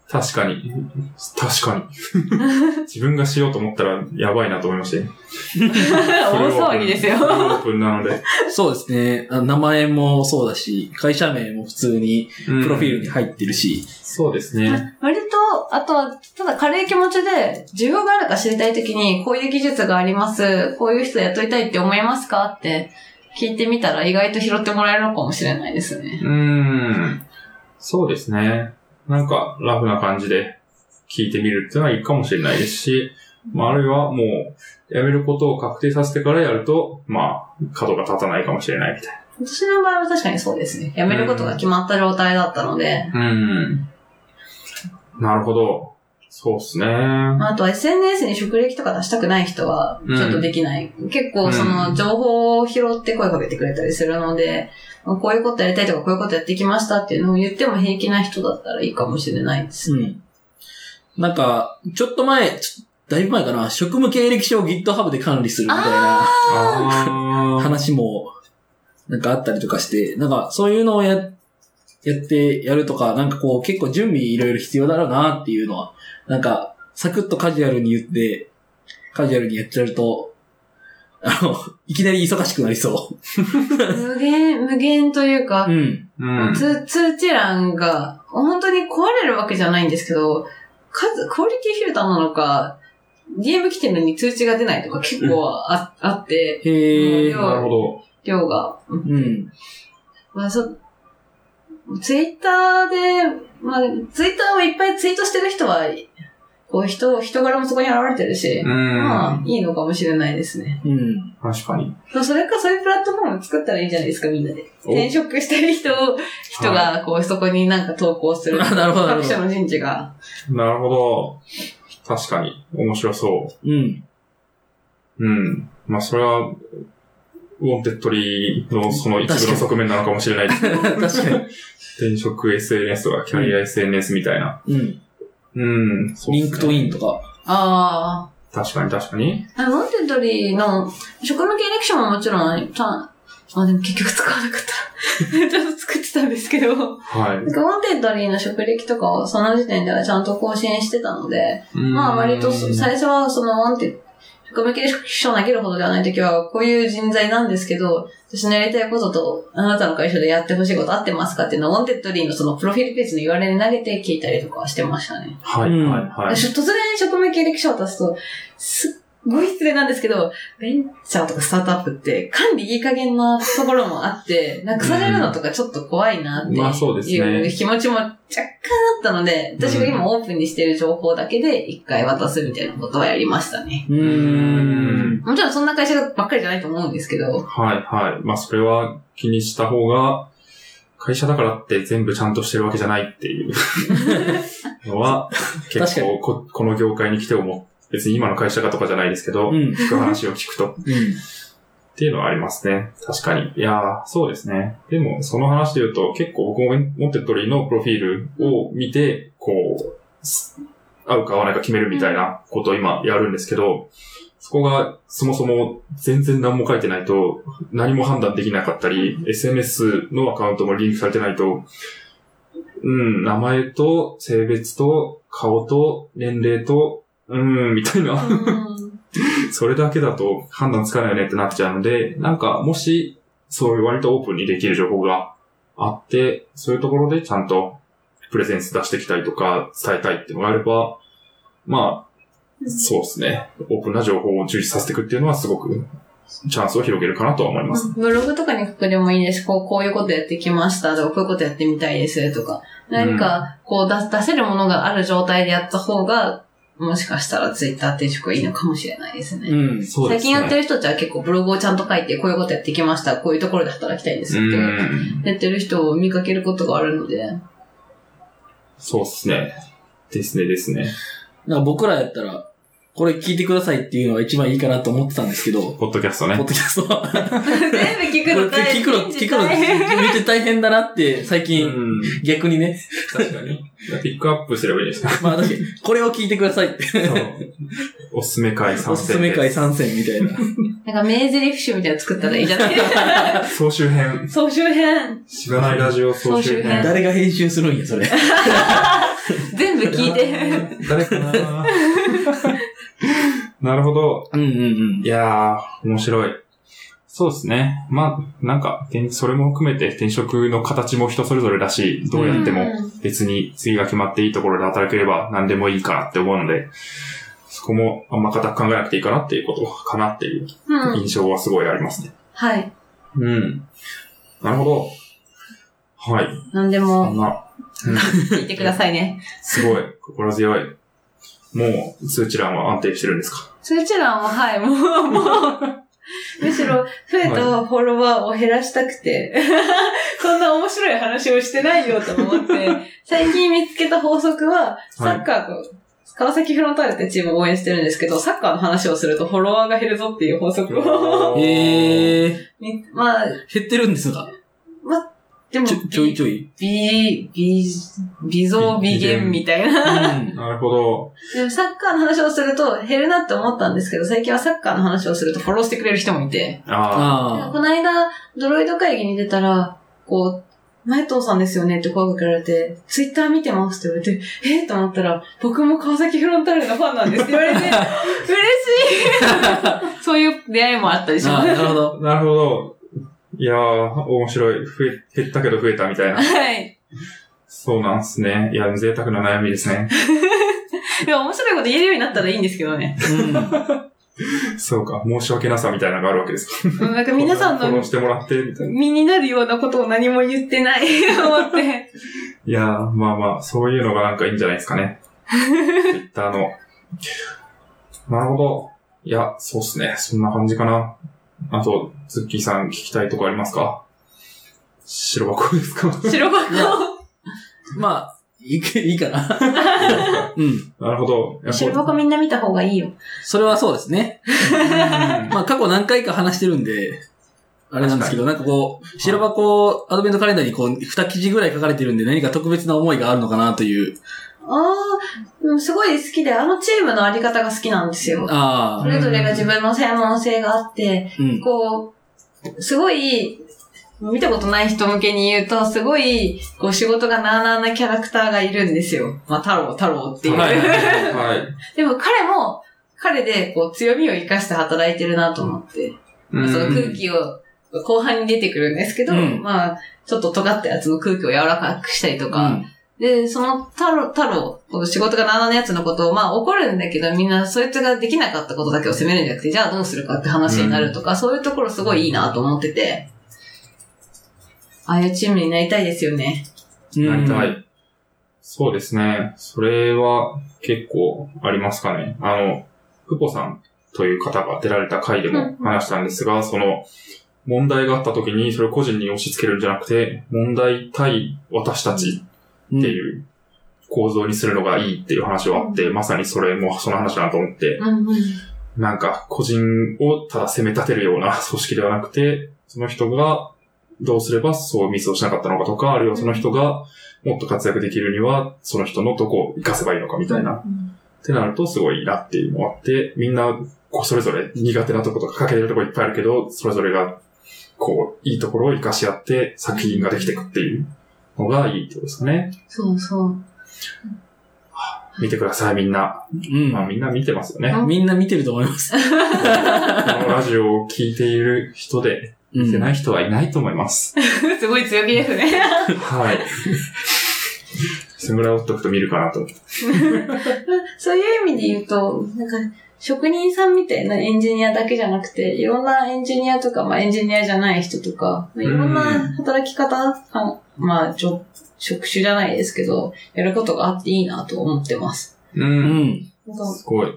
確かに。確かに。自分がしようと思ったらやばいなと思いましたよ。大騒ぎですよフル。オープンなので。そうですね。あ名前もそうだし、会社名も普通にうんプロフィールに入ってるし。そうですね。割と、あとは、ただ軽い気持ちで、需要があるか知りたいときに、こういう技術があります、こういう人雇いたいって思いますかって聞いてみたら意外と拾ってもらえるのかもしれないですね。うーん。そうですね。なんか、ラフな感じで聞いてみるっていうのはいいかもしれないですし、まあ、あるいはもう、辞めることを確定させてからやると、まあ、角が立たないかもしれないみたい私の場合は確かにそうですね。辞めることが決まった状態だったので、な。うん。なるほど。そうっすね。あとは SNS に職歴とか出したくない人は、ちょっとできない。結構その情報を拾って声かけてくれたりするので、こういうことやりたいとかこういうことやってきましたっていうのを言っても平気な人だったらいいかもしれないですね。うん。なんか、ちょっと前、だいぶ前かな、職務経歴書を GitHub で管理するみたいな。話も、なんかあったりとかして、なんかそういうのをや、やってやるとか、なんかこう結構準備いろいろ必要だろうなっていうのは、なんか、サクッとカジュアルに言って、カジュアルにやっちゃうと、あの、いきなり忙しくなりそ無限、無限というかう。う、ん。うん。通通知欄が本当に壊れるわけじゃないんですけど、数、クオリティフィルターなのか、DM 来てるのに通知が出ないとか結構あ,、あって、へ。なるほど。量が。うんうん。まあ、そ、ツイッターで、まあ、ツイッターをいっぱいツイートしてる人は、こう人、人柄もそこに現れてるし、うまあん。、いいのかもしれないですね。うん。確かに。それか、そういうプラットフォーム作ったらいいんじゃないですか、みんなで。お転職してる人を、人が、こう、そこになんか投稿する。あなるほどなるほど各社の人事が。なるほど。確かに。面白そうん。う。うん。まあ、それは、Wantedly のその一部の側面なのかもしれないです。確かに。転職 SNS とかキャリア SNS みたいな。うん。うん。そうっすね LinkedIn とか。あ確かに確かに。あ。 Wantedly の、職務経歴書ももちろん、たあ、でも結局使わなかった。ちょっと作ってたんですけど。はい。なんか Wantedly の職歴とかをその時点ではちゃんと更新してたので、まあ割とそ最初はその、職務経歴書を投げるほどではないときは、こういう人材なんですけど、私のやりたいことと、あなたの会社でやってほしいこと合ってますかっていうのを、 Wantedly のそのプロフィールページの URL に投げて聞いたりとかはしてましたね。はい、うんはい、はい。突然職務経歴書を出すと、すっごい失礼なんですけど、ベンチャーとかスタートアップって管理いい加減なところもあって、なくされるのとかちょっと怖いなってまあそうですねいう気持ちも若干あったので、私が今オープンにしている情報だけで一回渡すみたいなことはやりましたね。うーん。もちろんそんな会社ばっかりじゃないと思うんですけど、はい、はい。まあ、それは気にした方が、会社だからって全部ちゃんとしてるわけじゃないっていうのは、結構こ、この業界に来て思う。別に今の会社がとかじゃないですけど、うん。聞く話を聞くと。うん。っていうのはありますね。確かに。いやー、そうですね。でも、その話で言うと、結構僕も Wantedly のプロフィールを見て、こう、す合うか合わないか決めるみたいなことを今やるんですけど、そこがそもそも全然何も書いてないと何も判断できなかったり、SNS のアカウントもリンクされてないと、うん、名前と性別と顔と年齢と、うん、みたいな。うん それだけだと判断つかないよねってなっちゃうので、なんかもし、そういう割とオープンにできる情報があって、そういうところでちゃんとプレゼンス出してきたりとか伝えたいっていうのがあれば、まあ、そうですね。オープンな情報を重視させていくっていうのはすごくチャンスを広げるかなとは思います。ブログとかに書くでもいいです。こう、こういうことやってきましたとか、こういうことやってみたいですとか。何か、こう出、出せるものがある状態でやった方が、もしかしたらツイッター転職がいいのかもしれないですね。うん。そうですね。最近やってる人たちは結構ブログをちゃんと書いて、こういうことやってきました、こういうところで働きたいですって、うん。やってる人を見かけることがあるので。そうですね。ですね、ですね。なんか僕らやったら、これ聞いてくださいっていうのが一番いいかなと思ってたんですけど、ポッドキャストねポッド。キャストは。全部聞くこれの大変。聞くの、聞くの、めっちゃ大変だなって、最う近、ん。逆にね。確かに。ピックアップすればいいですね。まあ確かに、これを聞いてくださいって。そうおすすめ会参戦おすすめ会参戦みたいな。なんか名台詞集みたいなの作ったらいいじゃない？総集編。総集編。しがないラジオ総集編。誰が編集するんや、それ。全部聞いて。誰かな なるほど。うんうんうんい。やー、面白い。そうですね。まあ、なんか、転それも含めて転職の形も人それぞれだし、どうやってもうん別に次が決まっていいところで働ければ何でもいいかなって思うので、そこもあんま固く考えなくていいかなっていうことかなっていううん。印象はすごいありますね。はい。うん。なるほど。はい。なんでそもんな、聞いてくださいね。すごい、心強い。もう、通知欄は安定してるんですか？通知欄は、はい、もう、もう、むしろ、増えたフォロワーを減らしたくて、そんな面白い話をしてないよと思って、最近見つけた法則は、サッカーと、川崎フロンターレってチームを応援してるんですけど、サッカーの話をするとフォロワーが減るぞっていう法則を、ええー、みまあ、減ってるんですが。でも、ちょ、ちょいちょい？美、美、美増美減みたいな。うん。なるほど。でもサッカーの話をすると減るなって思ったんですけど、最近はサッカーの話をするとフォローしてくれる人もいて。ああこの間、ドロイド会議に出たら、こう、前藤さんですよねって声かけられて、ツイッター見てますって言われて、えー、と思ったら、僕も川崎フロンターレのファンなんですって言われて、嬉しい そういう出会いもあったりします。なるほど。あ、なるほど。いやー、面白い。増え、減ったけど増えたみたいな。はい。そうなんですね。いや、贅沢な悩みですね。でも面白いこと言えるようになったらいいんですけどね。うん。そうか、申し訳なさみたいなのがあるわけですか。なんか皆さんのしてもらって、みたいな。身になるようなことを何も言ってない 思って。いやー、まあまあ、そういうのがなんかいいんじゃないですかね。Twitter の。なるほど。いや、そうっすね。そんな感じかな。あと、ズッキーさん聞きたいとこありますか？白箱ですか？白箱。まあ、いいいいかな。うん。なるほど。白箱みんな見た方がいいよ。それはそうですね。まあ、過去何回か話してるんで、あれなんですけど、なんかこう、白箱アドベントカレンダーにこう、二記事ぐらい書かれてるんで、何か特別な思いがあるのかなという。ああ、すごい好きで、あのチームのあり方が好きなんですよ。ああ、それぞれが自分の専門性があって、うん。こう、すごい、見たことない人向けに言うと、すごい、こう仕事がなーなーなキャラクターがいるんですよ。まあ、太郎、太郎っていう。はいはい はい。でも彼も、彼でこう強みを生かして働いてるなと思って、その空気を後半に出てくるんですけど、うんまあ、ちょっと尖ったやつの空気を柔らかくしたりとか、で、その太郎、太郎、この仕事がなーなーのやつのことを、まあ怒るんだけど、みんなそいつができなかったことだけを責めるんじゃなくて、じゃあどうするかって話になるとか、そういうところすごいいいなと思ってて、ああいうチームになりたいですよね。うん。なりたうんい。そうですね。それは結構ありますかね。あの、ふぽさんという方が出られた回でも話したんですが、その、問題があった時にそれを個人に押し付けるんじゃなくて、問題対私たちうんっていう構造にするのがいいっていう話はあって、まさにそれもその話だなと思って、うんうん。なんか個人をただ責め立てるような 組織ではなくて、その人がどうすればそうミスをしなかったのかとか、あるいはその人がもっと活躍できるには、その人のどこを活かせばいいのかみたいな。ってなるとすごいいいなっていうのがあって、みんなこうそれぞれ苦手なとことか欠けてるとこいっぱいあるけど、それぞれがこういいところを活かし合って作品ができていくっていうのがいいってことですかね。そうそう。見てくださいみんな。うんまあみんな見てますよね。うんみんな見てると思います。このラジオを聞いている人で見てない人はいないと思います。すごい強気ですね。はい。それぐらい追っとくと見るかなと。そういう意味で言うと、なんか、職人さんみたいなエンジニアだけじゃなくて、いろんなエンジニアとか、まあエンジニアじゃない人とか、いろんな働き方、はまあ、ちょ職種じゃないですけど、やることがあっていいなと思ってます。う。うんん。なんかすごい。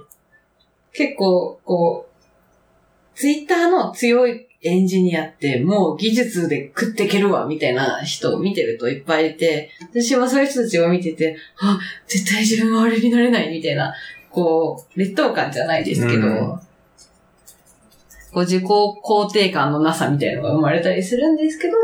結構、こう、ツイッターの強いエンジニアってもう技術で食っていけるわ、みたいな人を見てるといっぱいいて、私はそういう人たちを見てて、あ、絶対自分はあれになれない、みたいな、こう、劣等感じゃないですけど、うんこう自己肯定感のなさみたいなのが生まれたりするんですけど、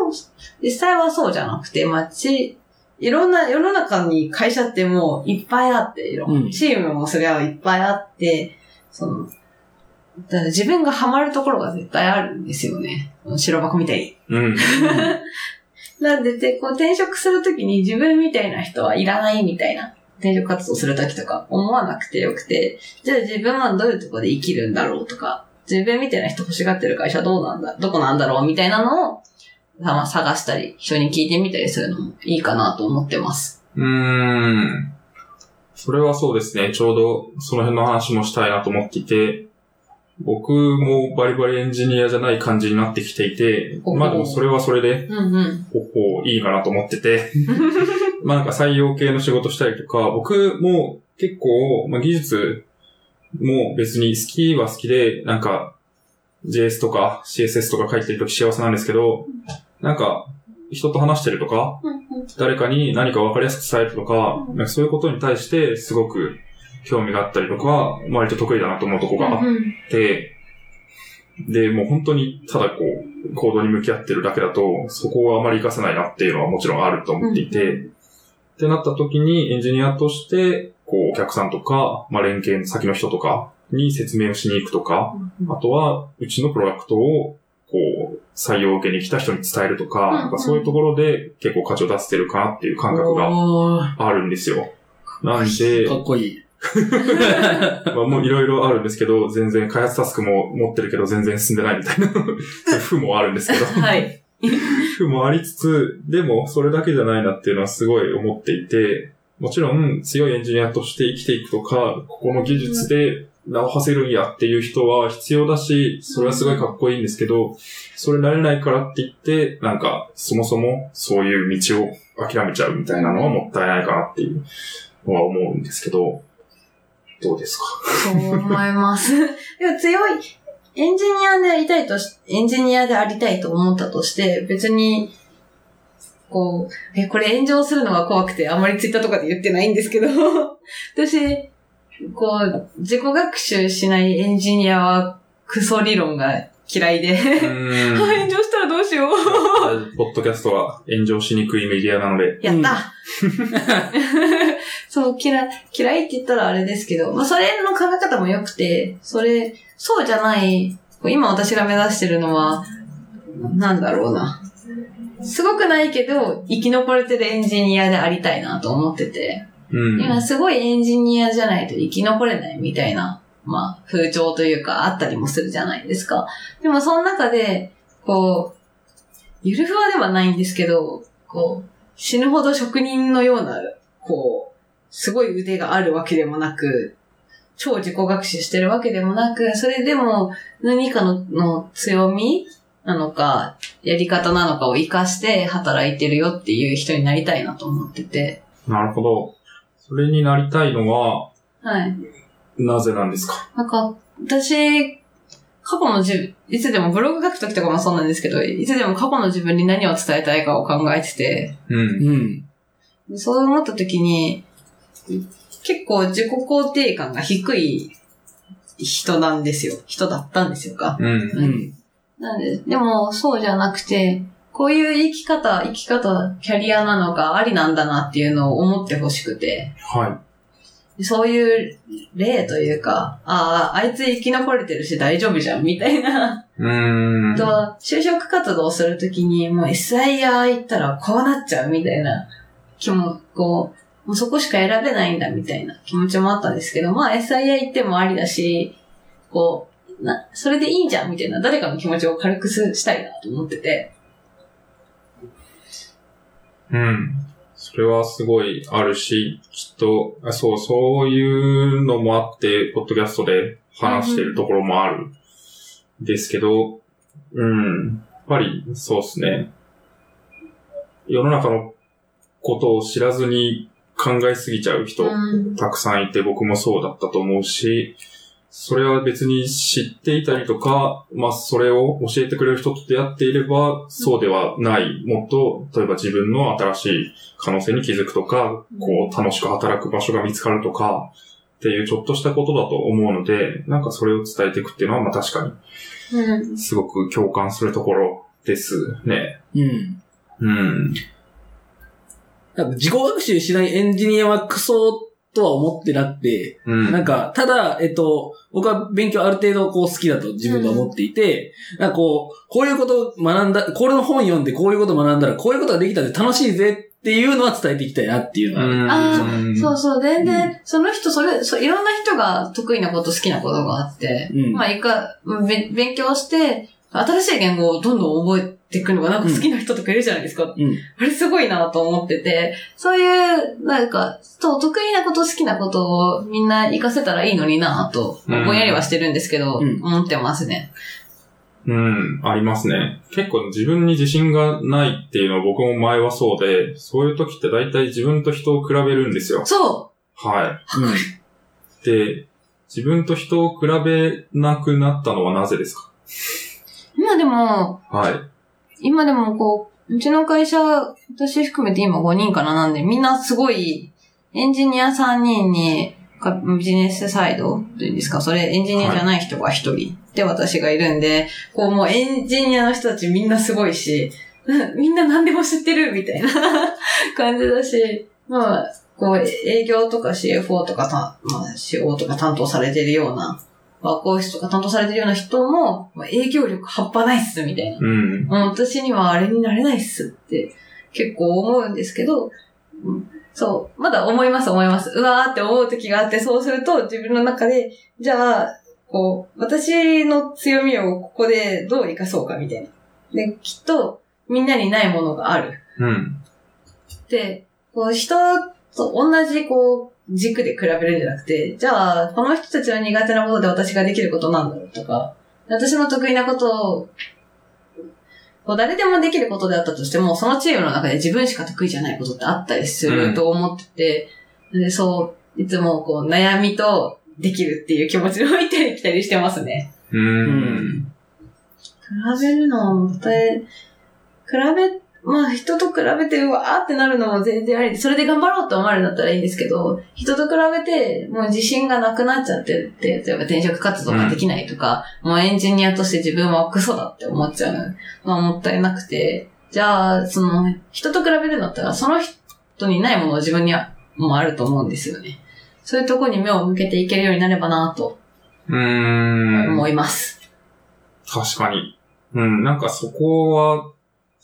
実際はそうじゃなくて、まあ、ち、いろんな世の中に会社ってもういっぱいあって、いろんうんチームもそれはいっぱいあって、その、だから自分がハマるところが絶対あるんですよね。白箱みたいに。うん。なんで、で、こう転職するときに自分みたいな人はいらないみたいな。転職活動するときとか思わなくてよくて、じゃあ自分はどういうところで生きるんだろうとか、自分みたいな人欲しがってる会社どうなんだ、どこなんだろうみたいなのを、まあ探したり、人に聞いてみたりするのもいいかなと思ってます。うーん。それはそうですね。ちょうどその辺の話もしたいなと思っていて、僕もバリバリエンジニアじゃない感じになってきていて、まあでもそれはそれで、うんうん。ほほいいかなと思ってて、まあなんか採用系の仕事したりとか、僕も結構、まあ技術も別に好きは好きで、なんか JS とか CSS とか書いてるとき幸せなんですけど、なんか人と話してるとか、誰かに何か分かりやすく伝えるとか、なんかそういうことに対してすごく興味があったりとか、割と得意だなと思うとこがあっうん。て、で、もう本当にただこう、行動に向き合ってるだけだと、そこはあまり活かせないなっていうのはもちろんあると思っていて、ってなった時にエンジニアとして、こう、お客さんとか、まあ、連携の先の人とかに説明をしに行くとか、あとは、うちのプロダクトを、こう、採用を受けに来た人に伝えるとか、うんなんかそういうところで結構価値を出せてるかなっていう感覚があるんですよ。なんで、かっこいい。まあもういろいろあるんですけど、全然開発タスクも持ってるけど全然進んでないみたいな、そういう負もあるんですけど、はい。負もありつつ、でもそれだけじゃないなっていうのはすごい思っていて、もちろん強いエンジニアとして生きていくとか、ここの技術で名を馳せるんやっていう人は必要だし、それはすごいかっこいいんですけど、それなれないからって言って、なんかそもそもそういう道を諦めちゃうみたいなのはもったいないかなっていうのは思うんですけど、どうですか？そう思います。でも強い、エンジニアでありたいとし、エンジニアでありたいと思ったとして、別に、こう、え、これ炎上するのが怖くて、あんまりツイッターとかで言ってないんですけど、私、こう、自己学習しないエンジニアはクソ理論が嫌いで、炎上したらどうしよう。ポッドキャストは炎上しにくいメディアなので、やった、そう、嫌い、嫌いって言ったらあれですけど、まあ、それの考え方も良くて、それ、そうじゃない、今私が目指してるのは、なんだろうな。すごくないけど、生き残れてるエンジニアでありたいなと思ってて、うん。今すごいエンジニアじゃないと生き残れないみたいな、まあ、風潮というかあったりもするじゃないですか。でもその中で、こう、ゆるふわではないんですけど、こう、死ぬほど職人のような、こう、すごい腕があるわけでもなく、超自己学習してるわけでもなく、それでも何かのの強みなのか、やり方なのかを活かして働いてるよっていう人になりたいなと思ってて。なるほど。それになりたいのは、はい。なぜなんですか？なんか、私、過去の自分、いつでもブログ書くときとかもそうなんですけど、いつでも過去の自分に何を伝えたいかを考えてて、うん。うん。でそう思ったときに、結構自己肯定感が低い人なんですよ。人だったんですよか。うん。うん。なんで、でもそうじゃなくて、こういう生き方、生き方、キャリアなのがありなんだなっていうのを思ってほしくて、はそういう例というか、ああ、あいつ生き残れてるし大丈夫じゃん、みたいな。い。うーん。あとは、就職活動するときに、もう SIR 行ったらこうなっちゃうみたいな気も、こう、もうそこしか選べないんだみたいな気持ちもあったんですけど、まあ SIR 行ってもありだし、こう、な、それでいいんじゃんみたいな、誰かの気持ちを軽くすしたいなと思ってて。うん。そそれはすごいあるし、きっと、あそう、そういうのもあって、ポッドキャストで話してるところもある。ですけど、うん。やっぱり、そうですね。世の中のことを知らずに考えすぎちゃう人、うん。たくさんいて僕もそうだったと思うし、それは別に知っていたりとか、まあそれを教えてくれる人と出会っていれば、そうではない。もっと、例えば自分の新しい可能性に気づくとか、こう楽しく働く場所が見つかるとか、っていうちょっとしたことだと思うので、なんかそれを伝えていくっていうのは、まあ確かうん。にすごく共感するところですね。うん。うん。なんか自己学習しないエンジニアはクソとは思ってなくて、うん。なんか、ただ、えっと、僕は勉強ある程度こう好きだと自分で思っていて、なんかこう、こういうことを学んだ、これの本読んでこういうことを学んだらこういうことができたで楽しいぜっていうのは伝えていきたいなっていうのは。うん。あう。んそうそう、全然、その人、それ、そいろんな人が得意なこと、好きなことがあって、うん。まあ、いか、べ勉強して、新しい言語をどんどん覚えていくのが、なんか好きな人とかいるじゃないですか。うん。あれすごいなと思ってて、そういう、なんか、そう、得意なこと、好きなことをみんな活かせたらいいのになと、うんぼんやりはしてるんですけど、うん思ってますね。うん、ありますね。結構自分に自信がないっていうのは僕も前はそうで、そういう時って大体自分と人を比べるんですよ。そはうん。い。で、自分と人を比べなくなったのはなぜですか？う今でも、はい。今でもこう、うちの会社、私含めて今5人かな。なんで、みんなすごい、エンジニア3人に、かビジネスサイドというんですか、それエンジニアじゃない人が1人。で私がいるんで、こうもうエンジニアの人たちみんなすごいし、う んみんな何でも知ってるみたいな 感じだし、まあ、こう営業とか CFO とかた、まあ CO とか担当されてるような、バックオフィスとか担当されてるような人も、まあ営業力半端ないっすみたいな。うん。私にはあれになれないっすって結構思うんですけど、うんそう、まだ思います思います。うわーって思う時があって、そうすると自分の中で、じゃあ、こう、私の強みをここでどう活かそうかみたいな。で、きっとみんなにないものがある。うん。で、こう人と同じこう軸で比べるんじゃなくて、じゃあ、この人たちの苦手なことで私ができることなんだろうとか、私の得意なことを、こう誰でもできることであったとしても、そのチームの中で自分しか得意じゃないことってあったりすると思ってて、でそう、いつもこう悩みとできるっていう気持ちで置いてきたりしてますね。う。うん比べるのも、また、比べ、まあ人と比べてうわーってなるのも全然ありで、それで頑張ろうと思われるんだったらいいんですけど、人と比べてもう自信がなくなっちゃってるって、例えば転職活動ができないとか、もうエンジニアとして自分はクソだって思っちゃうのはもったいなくて、じゃあ、その、人と比べるんだったら、その人にないものを自分にはもあると思うんですよね。そういうところに目を向けていけるようになればなとうん。思います。確かに。うん、なんかそこは、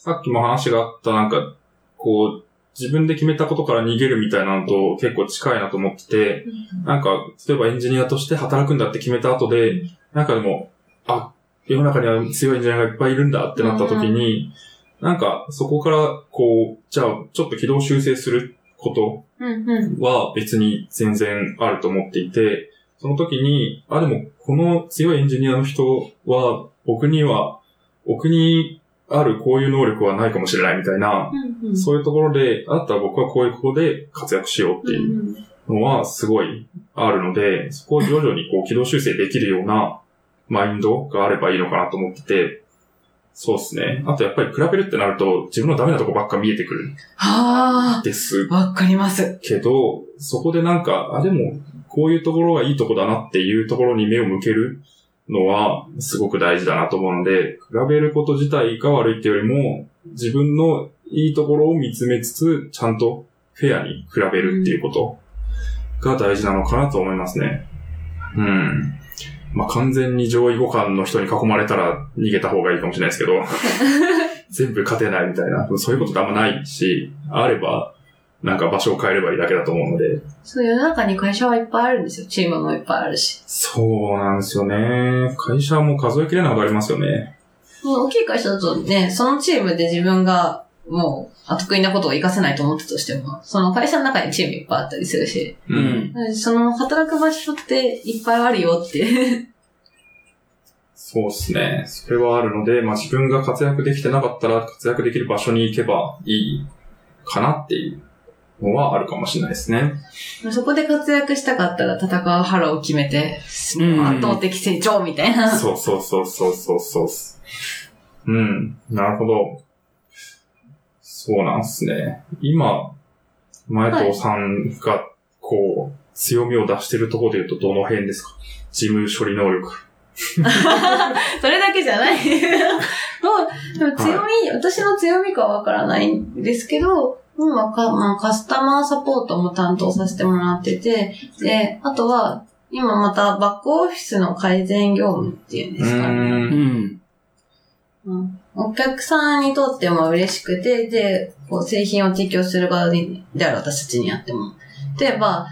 さっきも話があった、なんか、こう、自分で決めたことから逃げるみたいなのと結構近いなと思ってて、なんか、例えばエンジニアとして働くんだって決めた後で、なんかでも、あ、世の中には強いエンジニアがいっぱいいるんだってなった時に、なんか、そこから、こう、じゃあ、ちょっと軌道修正すること。は別に全然あると思っていて、その時に、あ、でもこの強いエンジニアの人は僕には、僕にあるこういう能力はないかもしれないみたいな、うんうん。そういうところで、あったら僕はこういうことで活躍しようっていうのはすごいあるので、そこを徐々にこう軌道修正できるようなマインドがあればいいのかなと思ってて、そうですね。あとやっぱり比べるってなると自分のダメなとこばっか見えてくる。んはです。あ、わかります。けど、そこでなんか、あ、でも、こういうところがいいとこだなっていうところに目を向けるのは、すごく大事だなと思うので、比べること自体が悪いっていうよりも、自分のいいところを見つめつつ、ちゃんとフェアに比べるっていうことが大事なのかなと思いますね。うん。まあ、完全に上位互換の人に囲まれたら逃げた方がいいかもしれないですけど、全部勝てないみたいな、そういうことってあんまないし、あれば、なんか場所を変えればいいだけだと思うので、そう、世の中に会社はいっぱいあるんですよ。チームもいっぱいあるし。そうなんですよね。会社も数えきれないほどありますよね。もう大きい会社だとね、そのチームで自分がもう、得意なことを活かせないと思ったとしても、その会社の中にチームいっぱいあったりするし、う。うんん。その働く場所っていっぱいあるよって。そうですね。それはあるので、まあ自分が活躍できてなかったら活躍できる場所に行けばいいかなっていうのはあるかもしれないですね。そこで活躍したかったら戦う腹を決めて、うん圧倒的成長みたいな。そうそうそうそうそうそう。うん。なるほど。そうなんですね。今、前藤さんが、こう、強みを出してるところで言うとどの辺ですか？事務処理能力。それだけじゃない。もう、でも強み、私の強みかわからないんですけど、もかまあ、カスタマーサポートも担当させてもらってて、で、あとは、今またバックオフィスの改善業務っていうんですかね。うん。うんお客さんにとっても嬉しくて、で、こう製品を提供する側である私たちにあっても。例えば、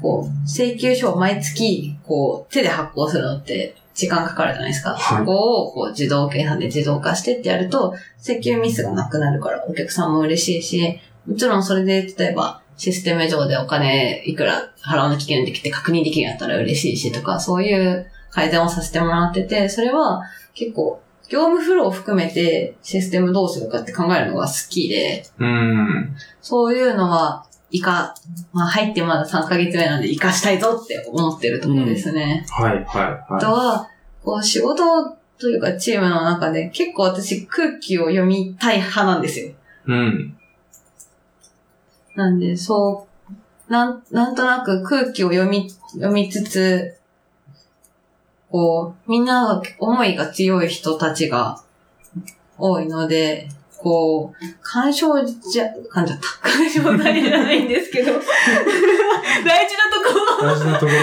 こう、請求書を毎月、こう、手で発行するのって時間かかるじゃないですか。はいそこを、こう、自動計算で自動化してってやると、請求ミスがなくなるからお客さんも嬉しいし、もちろんそれで、例えば、システム上でお金いくら払わなきゃいけないんできて確認できるんやったら嬉しいしとか、そういう改善をさせてもらってて、それは結構、業務フローを含めてシステムどうするかって考えるのが好きで、うん。そういうのは、いか、まあ入ってまだ3ヶ月目なんで活かしたいぞって思ってるところですね。はい、はい、あとはは、こう仕事というかチームの中で結構私空気を読みたい派なんですよ。い。うん。なんで、そう、なん、なんとなく空気を読み、読みつつ、こう、みんなが思いが強い人たちが多いので、こう、干渉じゃ、噛んじゃった。干渉剤じゃないんですけど、大事なとこ大事なところ。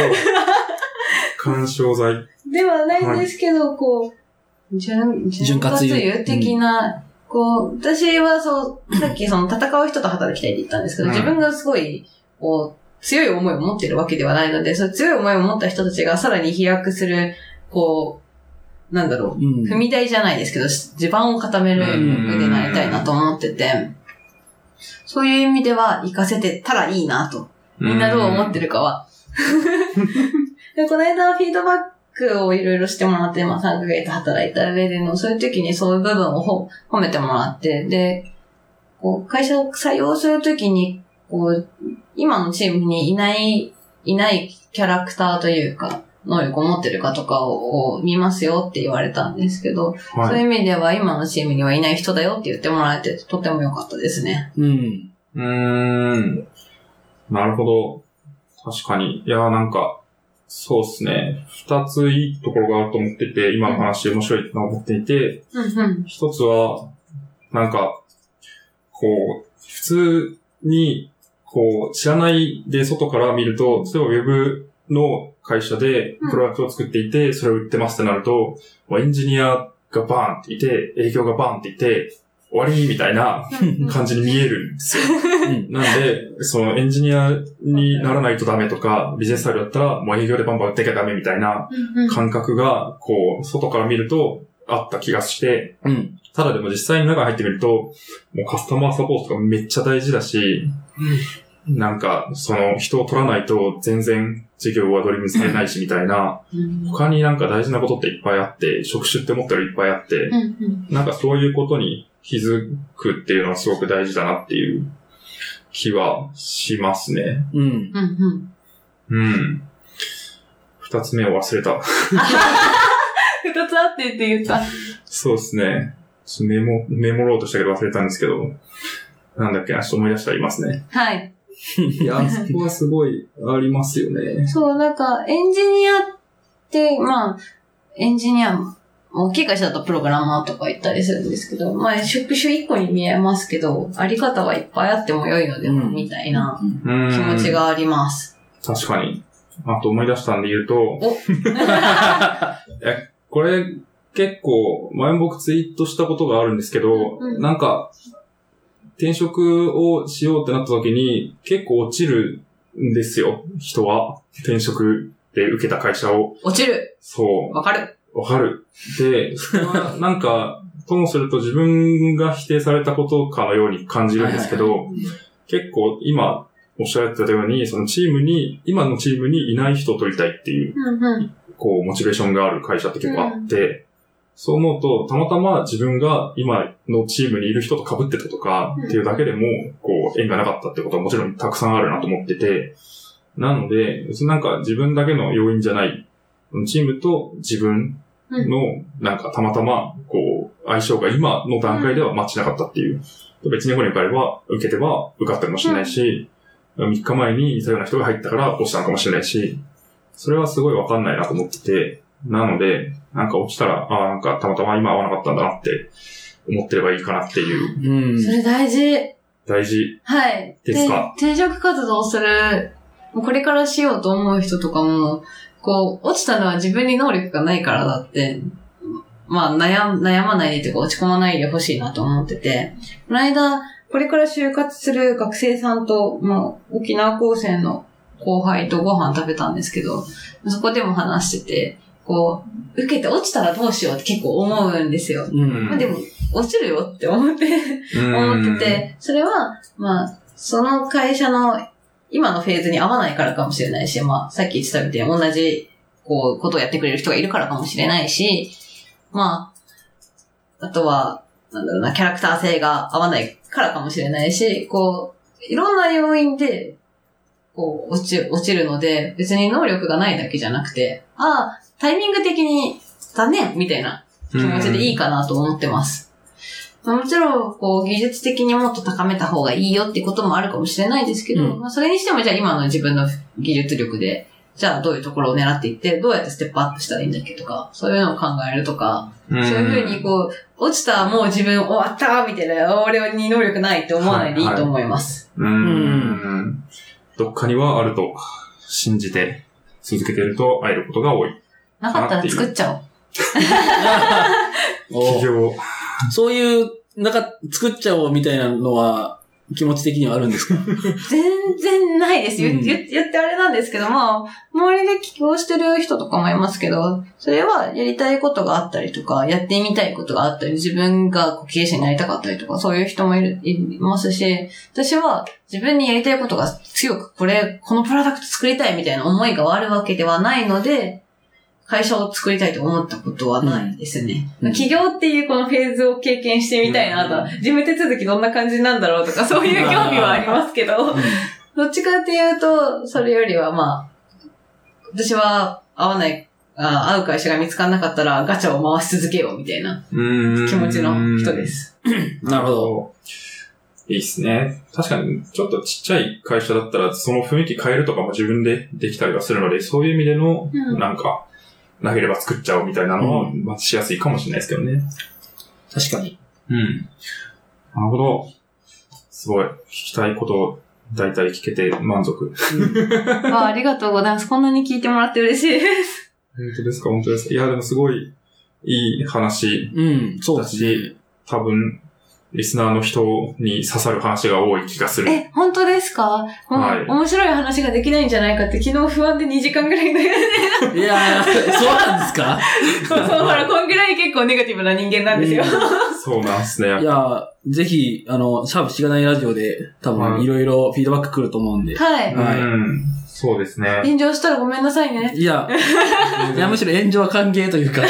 干渉剤。ろではないんですけど、こう、潤、潤滑油油的な、こう、私はそう、さっきその戦う人と働きたいって言ったんですけど、うん自分がすごい、こう、強い思いを持ってるわけではないので、その強い思いを持った人たちがさらに飛躍する、こう、なんだろう、うん。踏み台じゃないですけど、地盤を固める上でなりたいなと思ってて、そういう意味では活かせてたらいいなと。みんなどう思ってるかは。でこの間フィードバックをいろいろしてもらって、まあ3ヶ月働いた上での、そういう時にそういう部分をほ褒めてもらって、で、こう会社を採用するときに、こう、今のチームにいない、いないキャラクターというか、能力を持ってるかとかをを見ますよって言われたんですけど、そうはい。いう意味では今のチームにはいない人だよって言ってもらえてとても良かったですね。うん。うーん。なるほど。確かに。いやーなんか、そうですね。二ついいところがあると思ってて、今の話面白いと思っていて、うんうん。一つは、なんか、こう、普通に、こう、知らないで外から見ると、例えばウェブの会社でプロダクトを作っていて、それを売ってますってなると、エンジニアがバーンっていて、営業がバーンっていて、終わりみたいな 感じに見えるんですよ。うん。なんで、そのエンジニアにならないとダメとか、ビジネススタイルだったらもう営業でバンバン売ってきゃダメみたいな感覚が、こう、外から見るとあった気がして、うん。ただでも実際に中に入ってみると、もうカスタマーサポートがめっちゃ大事だし、なんか、その人を取らないと全然事業はドリブルされないしみたいな、うん他になんか大事なことっていっぱいあって、職種って思ったよりいっぱいあって、うんうんなんかそういうことに気づくっていうのはすごく大事だなっていう気はしますね。うん。うんうんうん。二つ目を忘れた。二つあってって言った。そうですね。メモ、メモろうとしたけど忘れたんですけど、なんだっけ？な、ちょっと思い出したら言いますね。はい。いや、そこはすごいありますよね。そう、なんか、エンジニアって、まあ、エンジニアも、大きい会社だとプログラマーとか言ったりするんですけど、まあ、職種一個に見えますけど、あり方はいっぱいあっても良いのでは、うんみたいなうん。気持ち。があります。確かに。あと思い出したんで言うと、お これ結構前も僕ツイートしたことがあるんですけど、うんうんなんか、転職をしようってなった時に結構落ちるんですよ、人は。転職で受けた会社を。落ちるそう。わかるわかる。で、それはなんか、ともすると自分が否定されたことかのように感じるんですけど、結構今おっしゃられてたように、そのチームに、今のチームにいない人を取りたいっていう、うんうん。こう、モチベーションがある会社って結構あって、そう思うと、たまたま自分が今のチームにいる人と被ってたとかっていうだけでも、こう、縁がなかったってことはもちろんたくさんあるなと思ってて、なので、別になんか自分だけの要因じゃない、チームと自分の、なんかたまたま、こう、相性が今の段階ではマッチなかったっていう。別に5年受かれば、受けてば受かったかもしれないし、3日前にいたような人が入ったから落ちたのかもしれないし、それはすごいわかんないなと思ってて、なので、なんか落ちたら、ああ、なんかたまたま今合わなかったんだなって思ってればいいかなっていう、うん。それ大事。大事。はい。ですか？で転職活動をする、もうこれからしようと思う人とかも、こう、落ちたのは自分に能力がないからだって、まあ悩ん、悩まないでというか落ち込まないでほしいなと思ってて、この間、これから就活する学生さんと、まあ、沖縄高専の後輩とご飯食べたんですけど、そこでも話してて、こう、受けて落ちたらどうしようって結構思うんですよ。うん。まあでも、落ちるよって思って、思ってて、それは、まあ、その会社の今のフェーズに合わないからかもしれないし、まあ、さっき言ってたみたいに同じ、こう、ことをやってくれる人がいるからかもしれないし、まあ、あとは、なんだろうな、キャラクター性が合わないからかもしれないし、こう、いろんな要因で、こう、落ち、落ちるので、別に能力がないだけじゃなくて、ああ、タイミング的に、残念みたいな気持ちでいいかなと思ってます。まあもちろん、こう、技術的にもっと高めた方がいいよってこともあるかもしれないですけど、うんまあそれにしてもじゃあ今の自分の技術力で、じゃあどういうところを狙っていって、どうやってステップアップしたらいいんだっけとか、そういうのを考えるとか、うんそういうふうにこう、落ちたもう自分終わったみたいな、俺に能力ないって思わないでいいと思います。うーん。どっかにはあると信じて続けてると会えることが多い。なかったら作っちゃおう。お 企業。そういう、なんか、作っちゃおうみたいなのは、気持ち的にはあるんですか？全然ないです。言うん言言ってあれなんですけども、周りで起業してる人とかもいますけど、それはやりたいことがあったりとか、やってみたいことがあったり、自分が経営者になりたかったりとか、そういう人もいる、いますし、私は自分にやりたいことが強く、これ、このプロダクト作りたいみたいな思いがあるわけではないので、会社を作りたいと思ったことはないですね。うん起業っていうこのフェーズを経験してみたいなと、事務手続きどんな感じなんだろうとか、そういう興味はありますけど、どっちかっていうと、それよりはまあ、私は合わない、あ合う会社が見つからなかったらガチャを回し続けようみたいなうーん気持ちの人で。す。なるほど。いいっすね。確かに、ちょっとちっちゃい会社だったら、その雰囲気変えるとかも自分でできたりはするので、そういう意味での、うんなんか、なければ作っちゃおうみたいなのは、うまあ、しやすいかもしれないですけどね。確かに。うん。なるほど。すごい。聞きたいこと、大体聞けて満足。あありがとうございます。こんなに聞いてもらって嬉しいです。本当ですか？本当ですか？いや、でもすごい、いい話うん、そうだですね。し、多分、リスナーの人に刺さる話が多い気がする。え、本当ですか？もう、はい面白い話ができないんじゃないかって昨日不安で2時間ぐらい悩んでいやー、そうなんですか？そう、ほら、こんぐらい結構ネガティブな人間なんですよ。そうなんですね。いやー、ぜひ、あの、シャープしがないラジオで、多はい分いろいろフィードバック来ると思うんで。はい。はいうん。そうですね。炎上したらごめんなさいね。いや、いや、むしろ炎上は歓迎というか。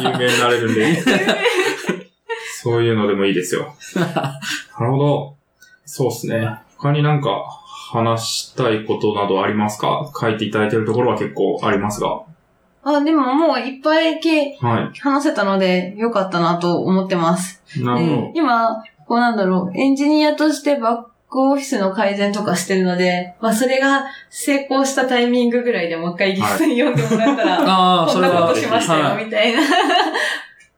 有名になれるんで。そういうのでもいいですよ。なるほど。そうですね。他になんか話したいことなどありますか？書いていただいてるところは結構ありますが。あ、でももういっぱいけは話せたのでよかったなと思ってます。い。なるほで今、こうなんだろう、エンジニアとしてバックオフィスの改善とかしてるので、まあそれが成功したタイミングぐらいでもう一回ゲストに読んでもらったら、ああ、こんなそれは。ことしましたよ、はいみたいな。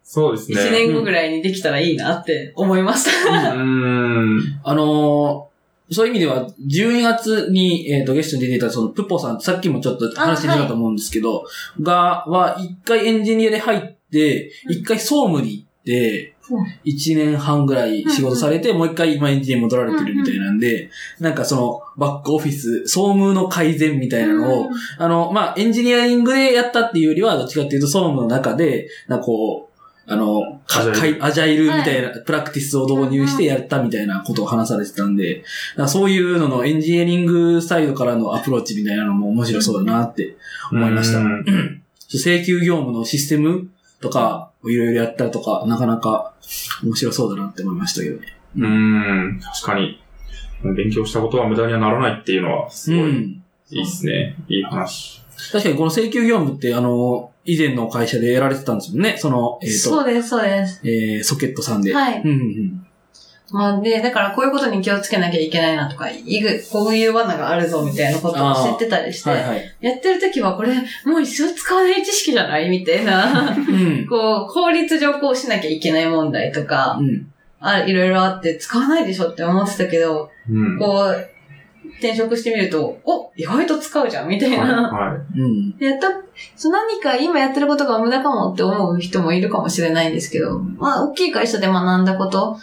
ど。そうですね。一年後ぐらいにできたらいいなって思いました。うーん。あのーそういう意味では、12月に、えっ、と、ゲストに出ていた、その、プッポさん、さっきもちょっと話してたと思うんですけど、が、は、一回エンジニアで入って、うん一回総務に行っってうん、1年半ぐらい仕事されて、もう一回今エンジニアに戻られてるみたいなんで、なんかその、バックオフィス、総務の改善みたいなのを、あの、まあ、エンジニアリングでやったっていうよりは、どっちかっていうと、総務の中で、なんかこう、あの、かアジャイルかいアジャイルみたいな、プラクティスを導入してやったみたいなことを話されてたんで、そういうののエンジニアリングサイドからのアプローチみたいなのも面白そうだなって思いました。うん請求業務のシステムとか、いろいろやったりとか、なかなか面白そうだなって思いましたけどね。うーん、確かに。勉強したことは無駄にはならないっていうのは、すごい、ん。いいですね。いい話。確かにこの請求業務って、あの、以前の会社でやられてたんですもんね。その、えっ、と、そうです、そうです。えー、ソケットさんで。はいうんうんうん。まあ、で、だからこういうことに気をつけなきゃいけないなとか、いぐこういう罠があるぞみたいなことを知ってたりして、はいはい。やってる時はこれ、もう一生使わない知識じゃないみたいな、うん。こう、効率上こうしなきゃいけない問題とか、うん。あいろいろあって使わないでしょって思ってたけど、うん。こう、転職してみると、お意外と使うじゃんみたいはい、な。はい。うん。やった、そう何か今やってることが無駄かもって思う人もいるかもしれないんですけど、まあ、大きい会社で学んだこと、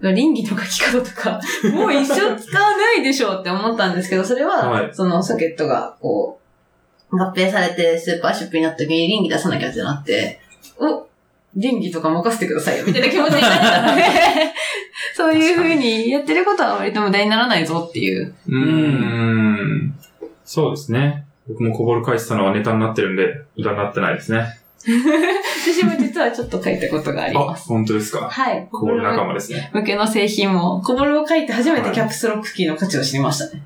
倫理の書き方とか、もう一生使わないでしょうって思ったんですけど、それは、はいそのソケットが、こう、合併されてスーパーシップになった時に倫理出さなきゃってなって、お倫理とか任せてくださいよ、みたいな気持ちになったので、そういう風にやってることは割と無駄にならないぞっていう。うーん。そうですね。僕もこぼる返したのはネタになってるんで、無駄になってないですね。私も実はちょっと書いたことがありあ、ます。本当ですか？はい。こぼる仲間ですね。向けの製品も、小ボルを書いて初めてキャプスロックキーの価値を知りましたね。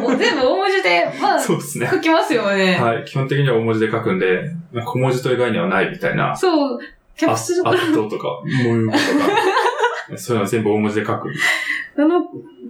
もう全部大文字で、まあ、そうですね。書きますよね。はい。基本的には大文字で書くんで、小文字という概念はないみたいな。そう、キャあプスロック、あっととか、もうとか。そういうのは全部大文字で書く。あの、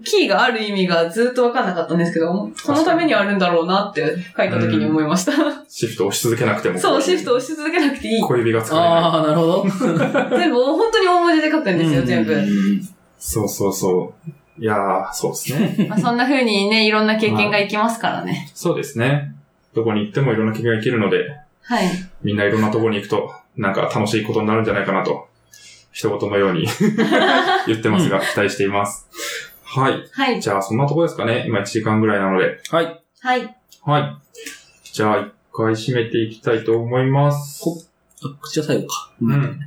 キーがある意味がずっとわかんなかったんですけど、そのためにあるんだろうなって書いた時に思いました。シフトを押し続けなくても。そう、シフト押し続けなくていい。小指が使えない。ああ、なるほど。全部、本当に大文字で書くんですよ、全部う。んそうそうそう。いやー、そうですね。まあ、そんな風にね、いろんな経験がいきますからね。そうですね。どこに行ってもいろんな経験が生きるので、はい。みんないろんなところに行くと、なんか楽しいことになるんじゃないかなと、一言のように 言ってますが、期待しています。はい。はい。じゃあ、そんなところですかね。今1時間ぐらいなので。はい。はい。はい。じゃあ、一回締めていきたいと思います。あ口は最後か。うん。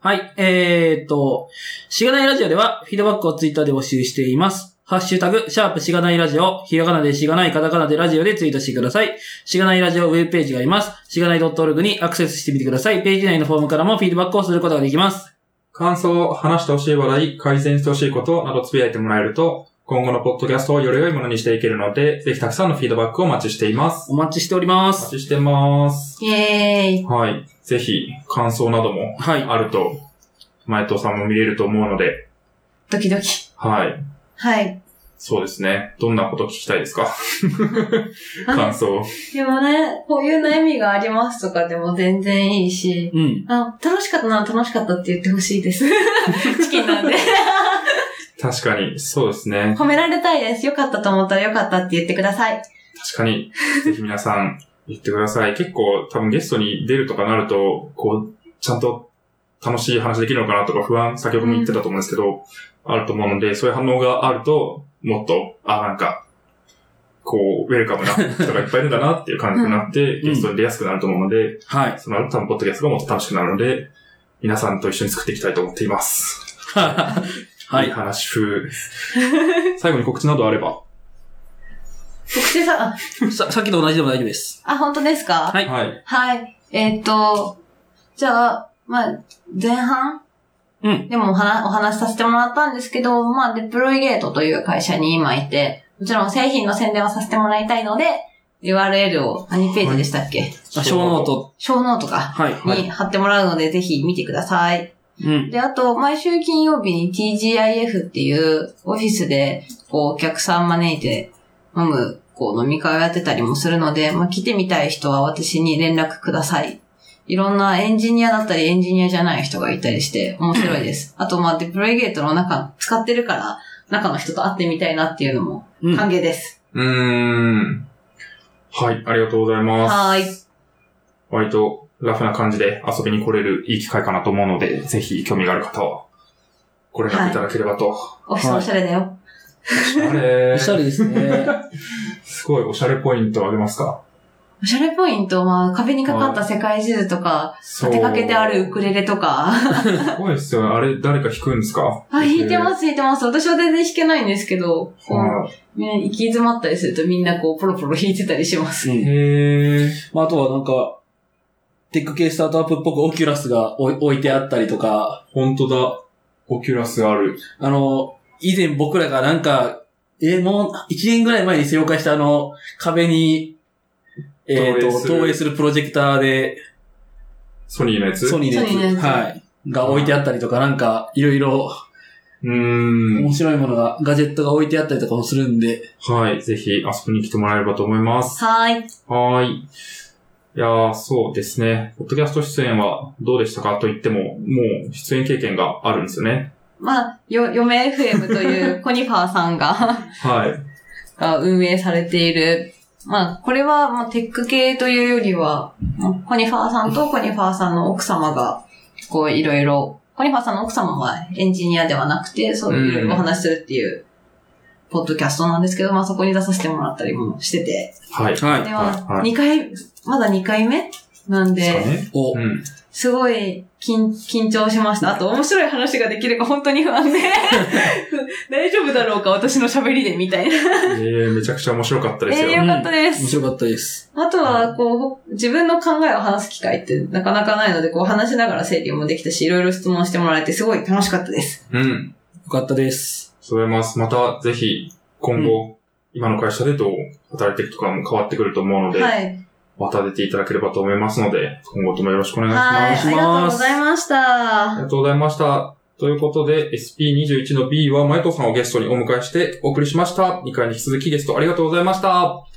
はい。えーっと、しがないラジオでは、フィードバックをツイッターで募集しています。ハッシュタグ、シャープしがないラジオ、ひらがなでしがない、カタカナでラジオでツイートしてください。しがないラジオウェブページがあります。しがない .org にアクセスしてみてください。ページ内のフォームからもフィードバックをすることができます。感想、話してほしい話題、改善してほしいことなどつぶやいてもらえると、今後のポッドキャストをより良いものにしていけるので、ぜひたくさんのフィードバックをお待ちしています。お待ちしておりまおす。待ちしてます。イェーイ。はい。ぜひ、感想などもはい。あると、前藤さんも見れると思うので、ドキドキ。はい。はい。そうですね。どんなこと聞きたいですか？感想。でもね、こういう悩みがありますとかでも全然いいし、うん。あ、楽しかったな、楽しかったって言ってほしいです。チキンなんで。確かに、そうですね。褒められたいです。よかったと思ったらよかったって言ってください。確かに、ぜひ皆さん言ってください。結構多分ゲストに出るとかなると、こう、ちゃんと楽しい話できるのかなとか不安、先ほども言ってたと思うんですけど、あると思うので、そういう反応があると、もっと、あ、なんか、こう、ウェルカムな人がいっぱいいるんだなっていう感じになって、ゲストに出やすくなると思うので、はい。その後多分ポッドキャストがもっと楽しくなるので、皆さんと一緒に作っていきたいと思っています。はいい。話風。最後に告知などあれば。告知さ、あ さ、さっきと同じでも大丈夫です。あ、本当ですか？はいはい。はい。えーっと、じゃあ、まあ、前半？うん。でもお話お話しさせてもらったんですけど、まあ、 DeployGate という会社に今いて、もちろん製品の宣伝をさせてもらいたいので、URL を何ページでしたっけ、あ、 show note。show note か。はい。に貼ってもらうので、ぜひ見てください。うん。で、あと、毎週金曜日に TGIF っていうオフィスで、こう、お客さん招いて飲む、こう、飲み会をやってたりもするので、まあ、来てみたい人は私に連絡ください。いろんなエンジニアだったりエンジニアじゃない人がいたりして面白いです。あと、まあ、デプロイゲートの中、使ってるから、中の人と会ってみたいなっていうのもうん。歓迎です。うーん。はい、ありがとうございます。はーい。割とラフな感じで遊びに来れるいい機会かなと思うので、ぜひ興味がある方は、ご連絡いただければと。オフィスおしゃれだよ。あれおしゃれですね。すごいおしゃれポイントあげますか？おしゃれポイントは、壁にかかった世界地図とか。立てかけてあるウクレレとか。すごいですよね。あれ、誰か弾くんですか？あ、弾いてます、弾いてます。私は全然弾けないんですけど、こはいう、ね、行き詰まったりするとみんなこう、ポロポロ弾いてたりします。うんへー。まあ、あとはなんか、テック系スタートアップっぽく Oculus が置い置いてあったりとか、本当だ。 Oculus ある。あの、以前僕らがなんか、えーもう1年ぐらい前に紹介したあの、壁に、えっ、と、投影するプロジェクターで、ソニーのやつ？ソニーのやつ、はい、が置いてあったりとか、なんか、いろいろうーん。面白いものが、ガジェットが置いてあったりとかもするんで、はい。ぜひ遊びに来てもらえればと思います。はーい。はーい。いやー、そうですね。ポッドキャスト出演はどうでしたかと言っても、もう出演経験があるんですよね。まあ、よ、嫁 FM というコニファーさんが、はい。が運営されている、まあ、これはもうテック系というよりは、コニファーさんとコニファーさんの奥様が、こういろいろ、コニファーさんの奥様はエンジニアではなくて、そういうお話しするっていう、ポッドキャストなんですけど、まあそこに出させてもらったりもしてて、はい。はいで。はは、2回、まだ2回目なんで。すごい緊緊張しました。あと面白い話ができるか本当に不安で、大丈夫だろうか私の喋りでみたいな。えー、めちゃくちゃ面白かったですよ。えー、よかったです面。白かったです。あとは、こう、自分の考えを話す機会ってなかなかないので、こう話しながら整理もできたし、いろいろ質問してもらえてすごい楽しかったです。うん。よかったです。そう思います。また、ぜひ、今後、今の会社でどう働いていくとかも変わってくると思うので、はい。また出ていただければと思いますので、今後ともよろしくお願いしはい。ます。ありがとうございましありた。がとうございました。ということで、SP21 の B は、前藤さんをゲストにお迎えしてお送りしました。2回に引き続きゲストありがとうございました。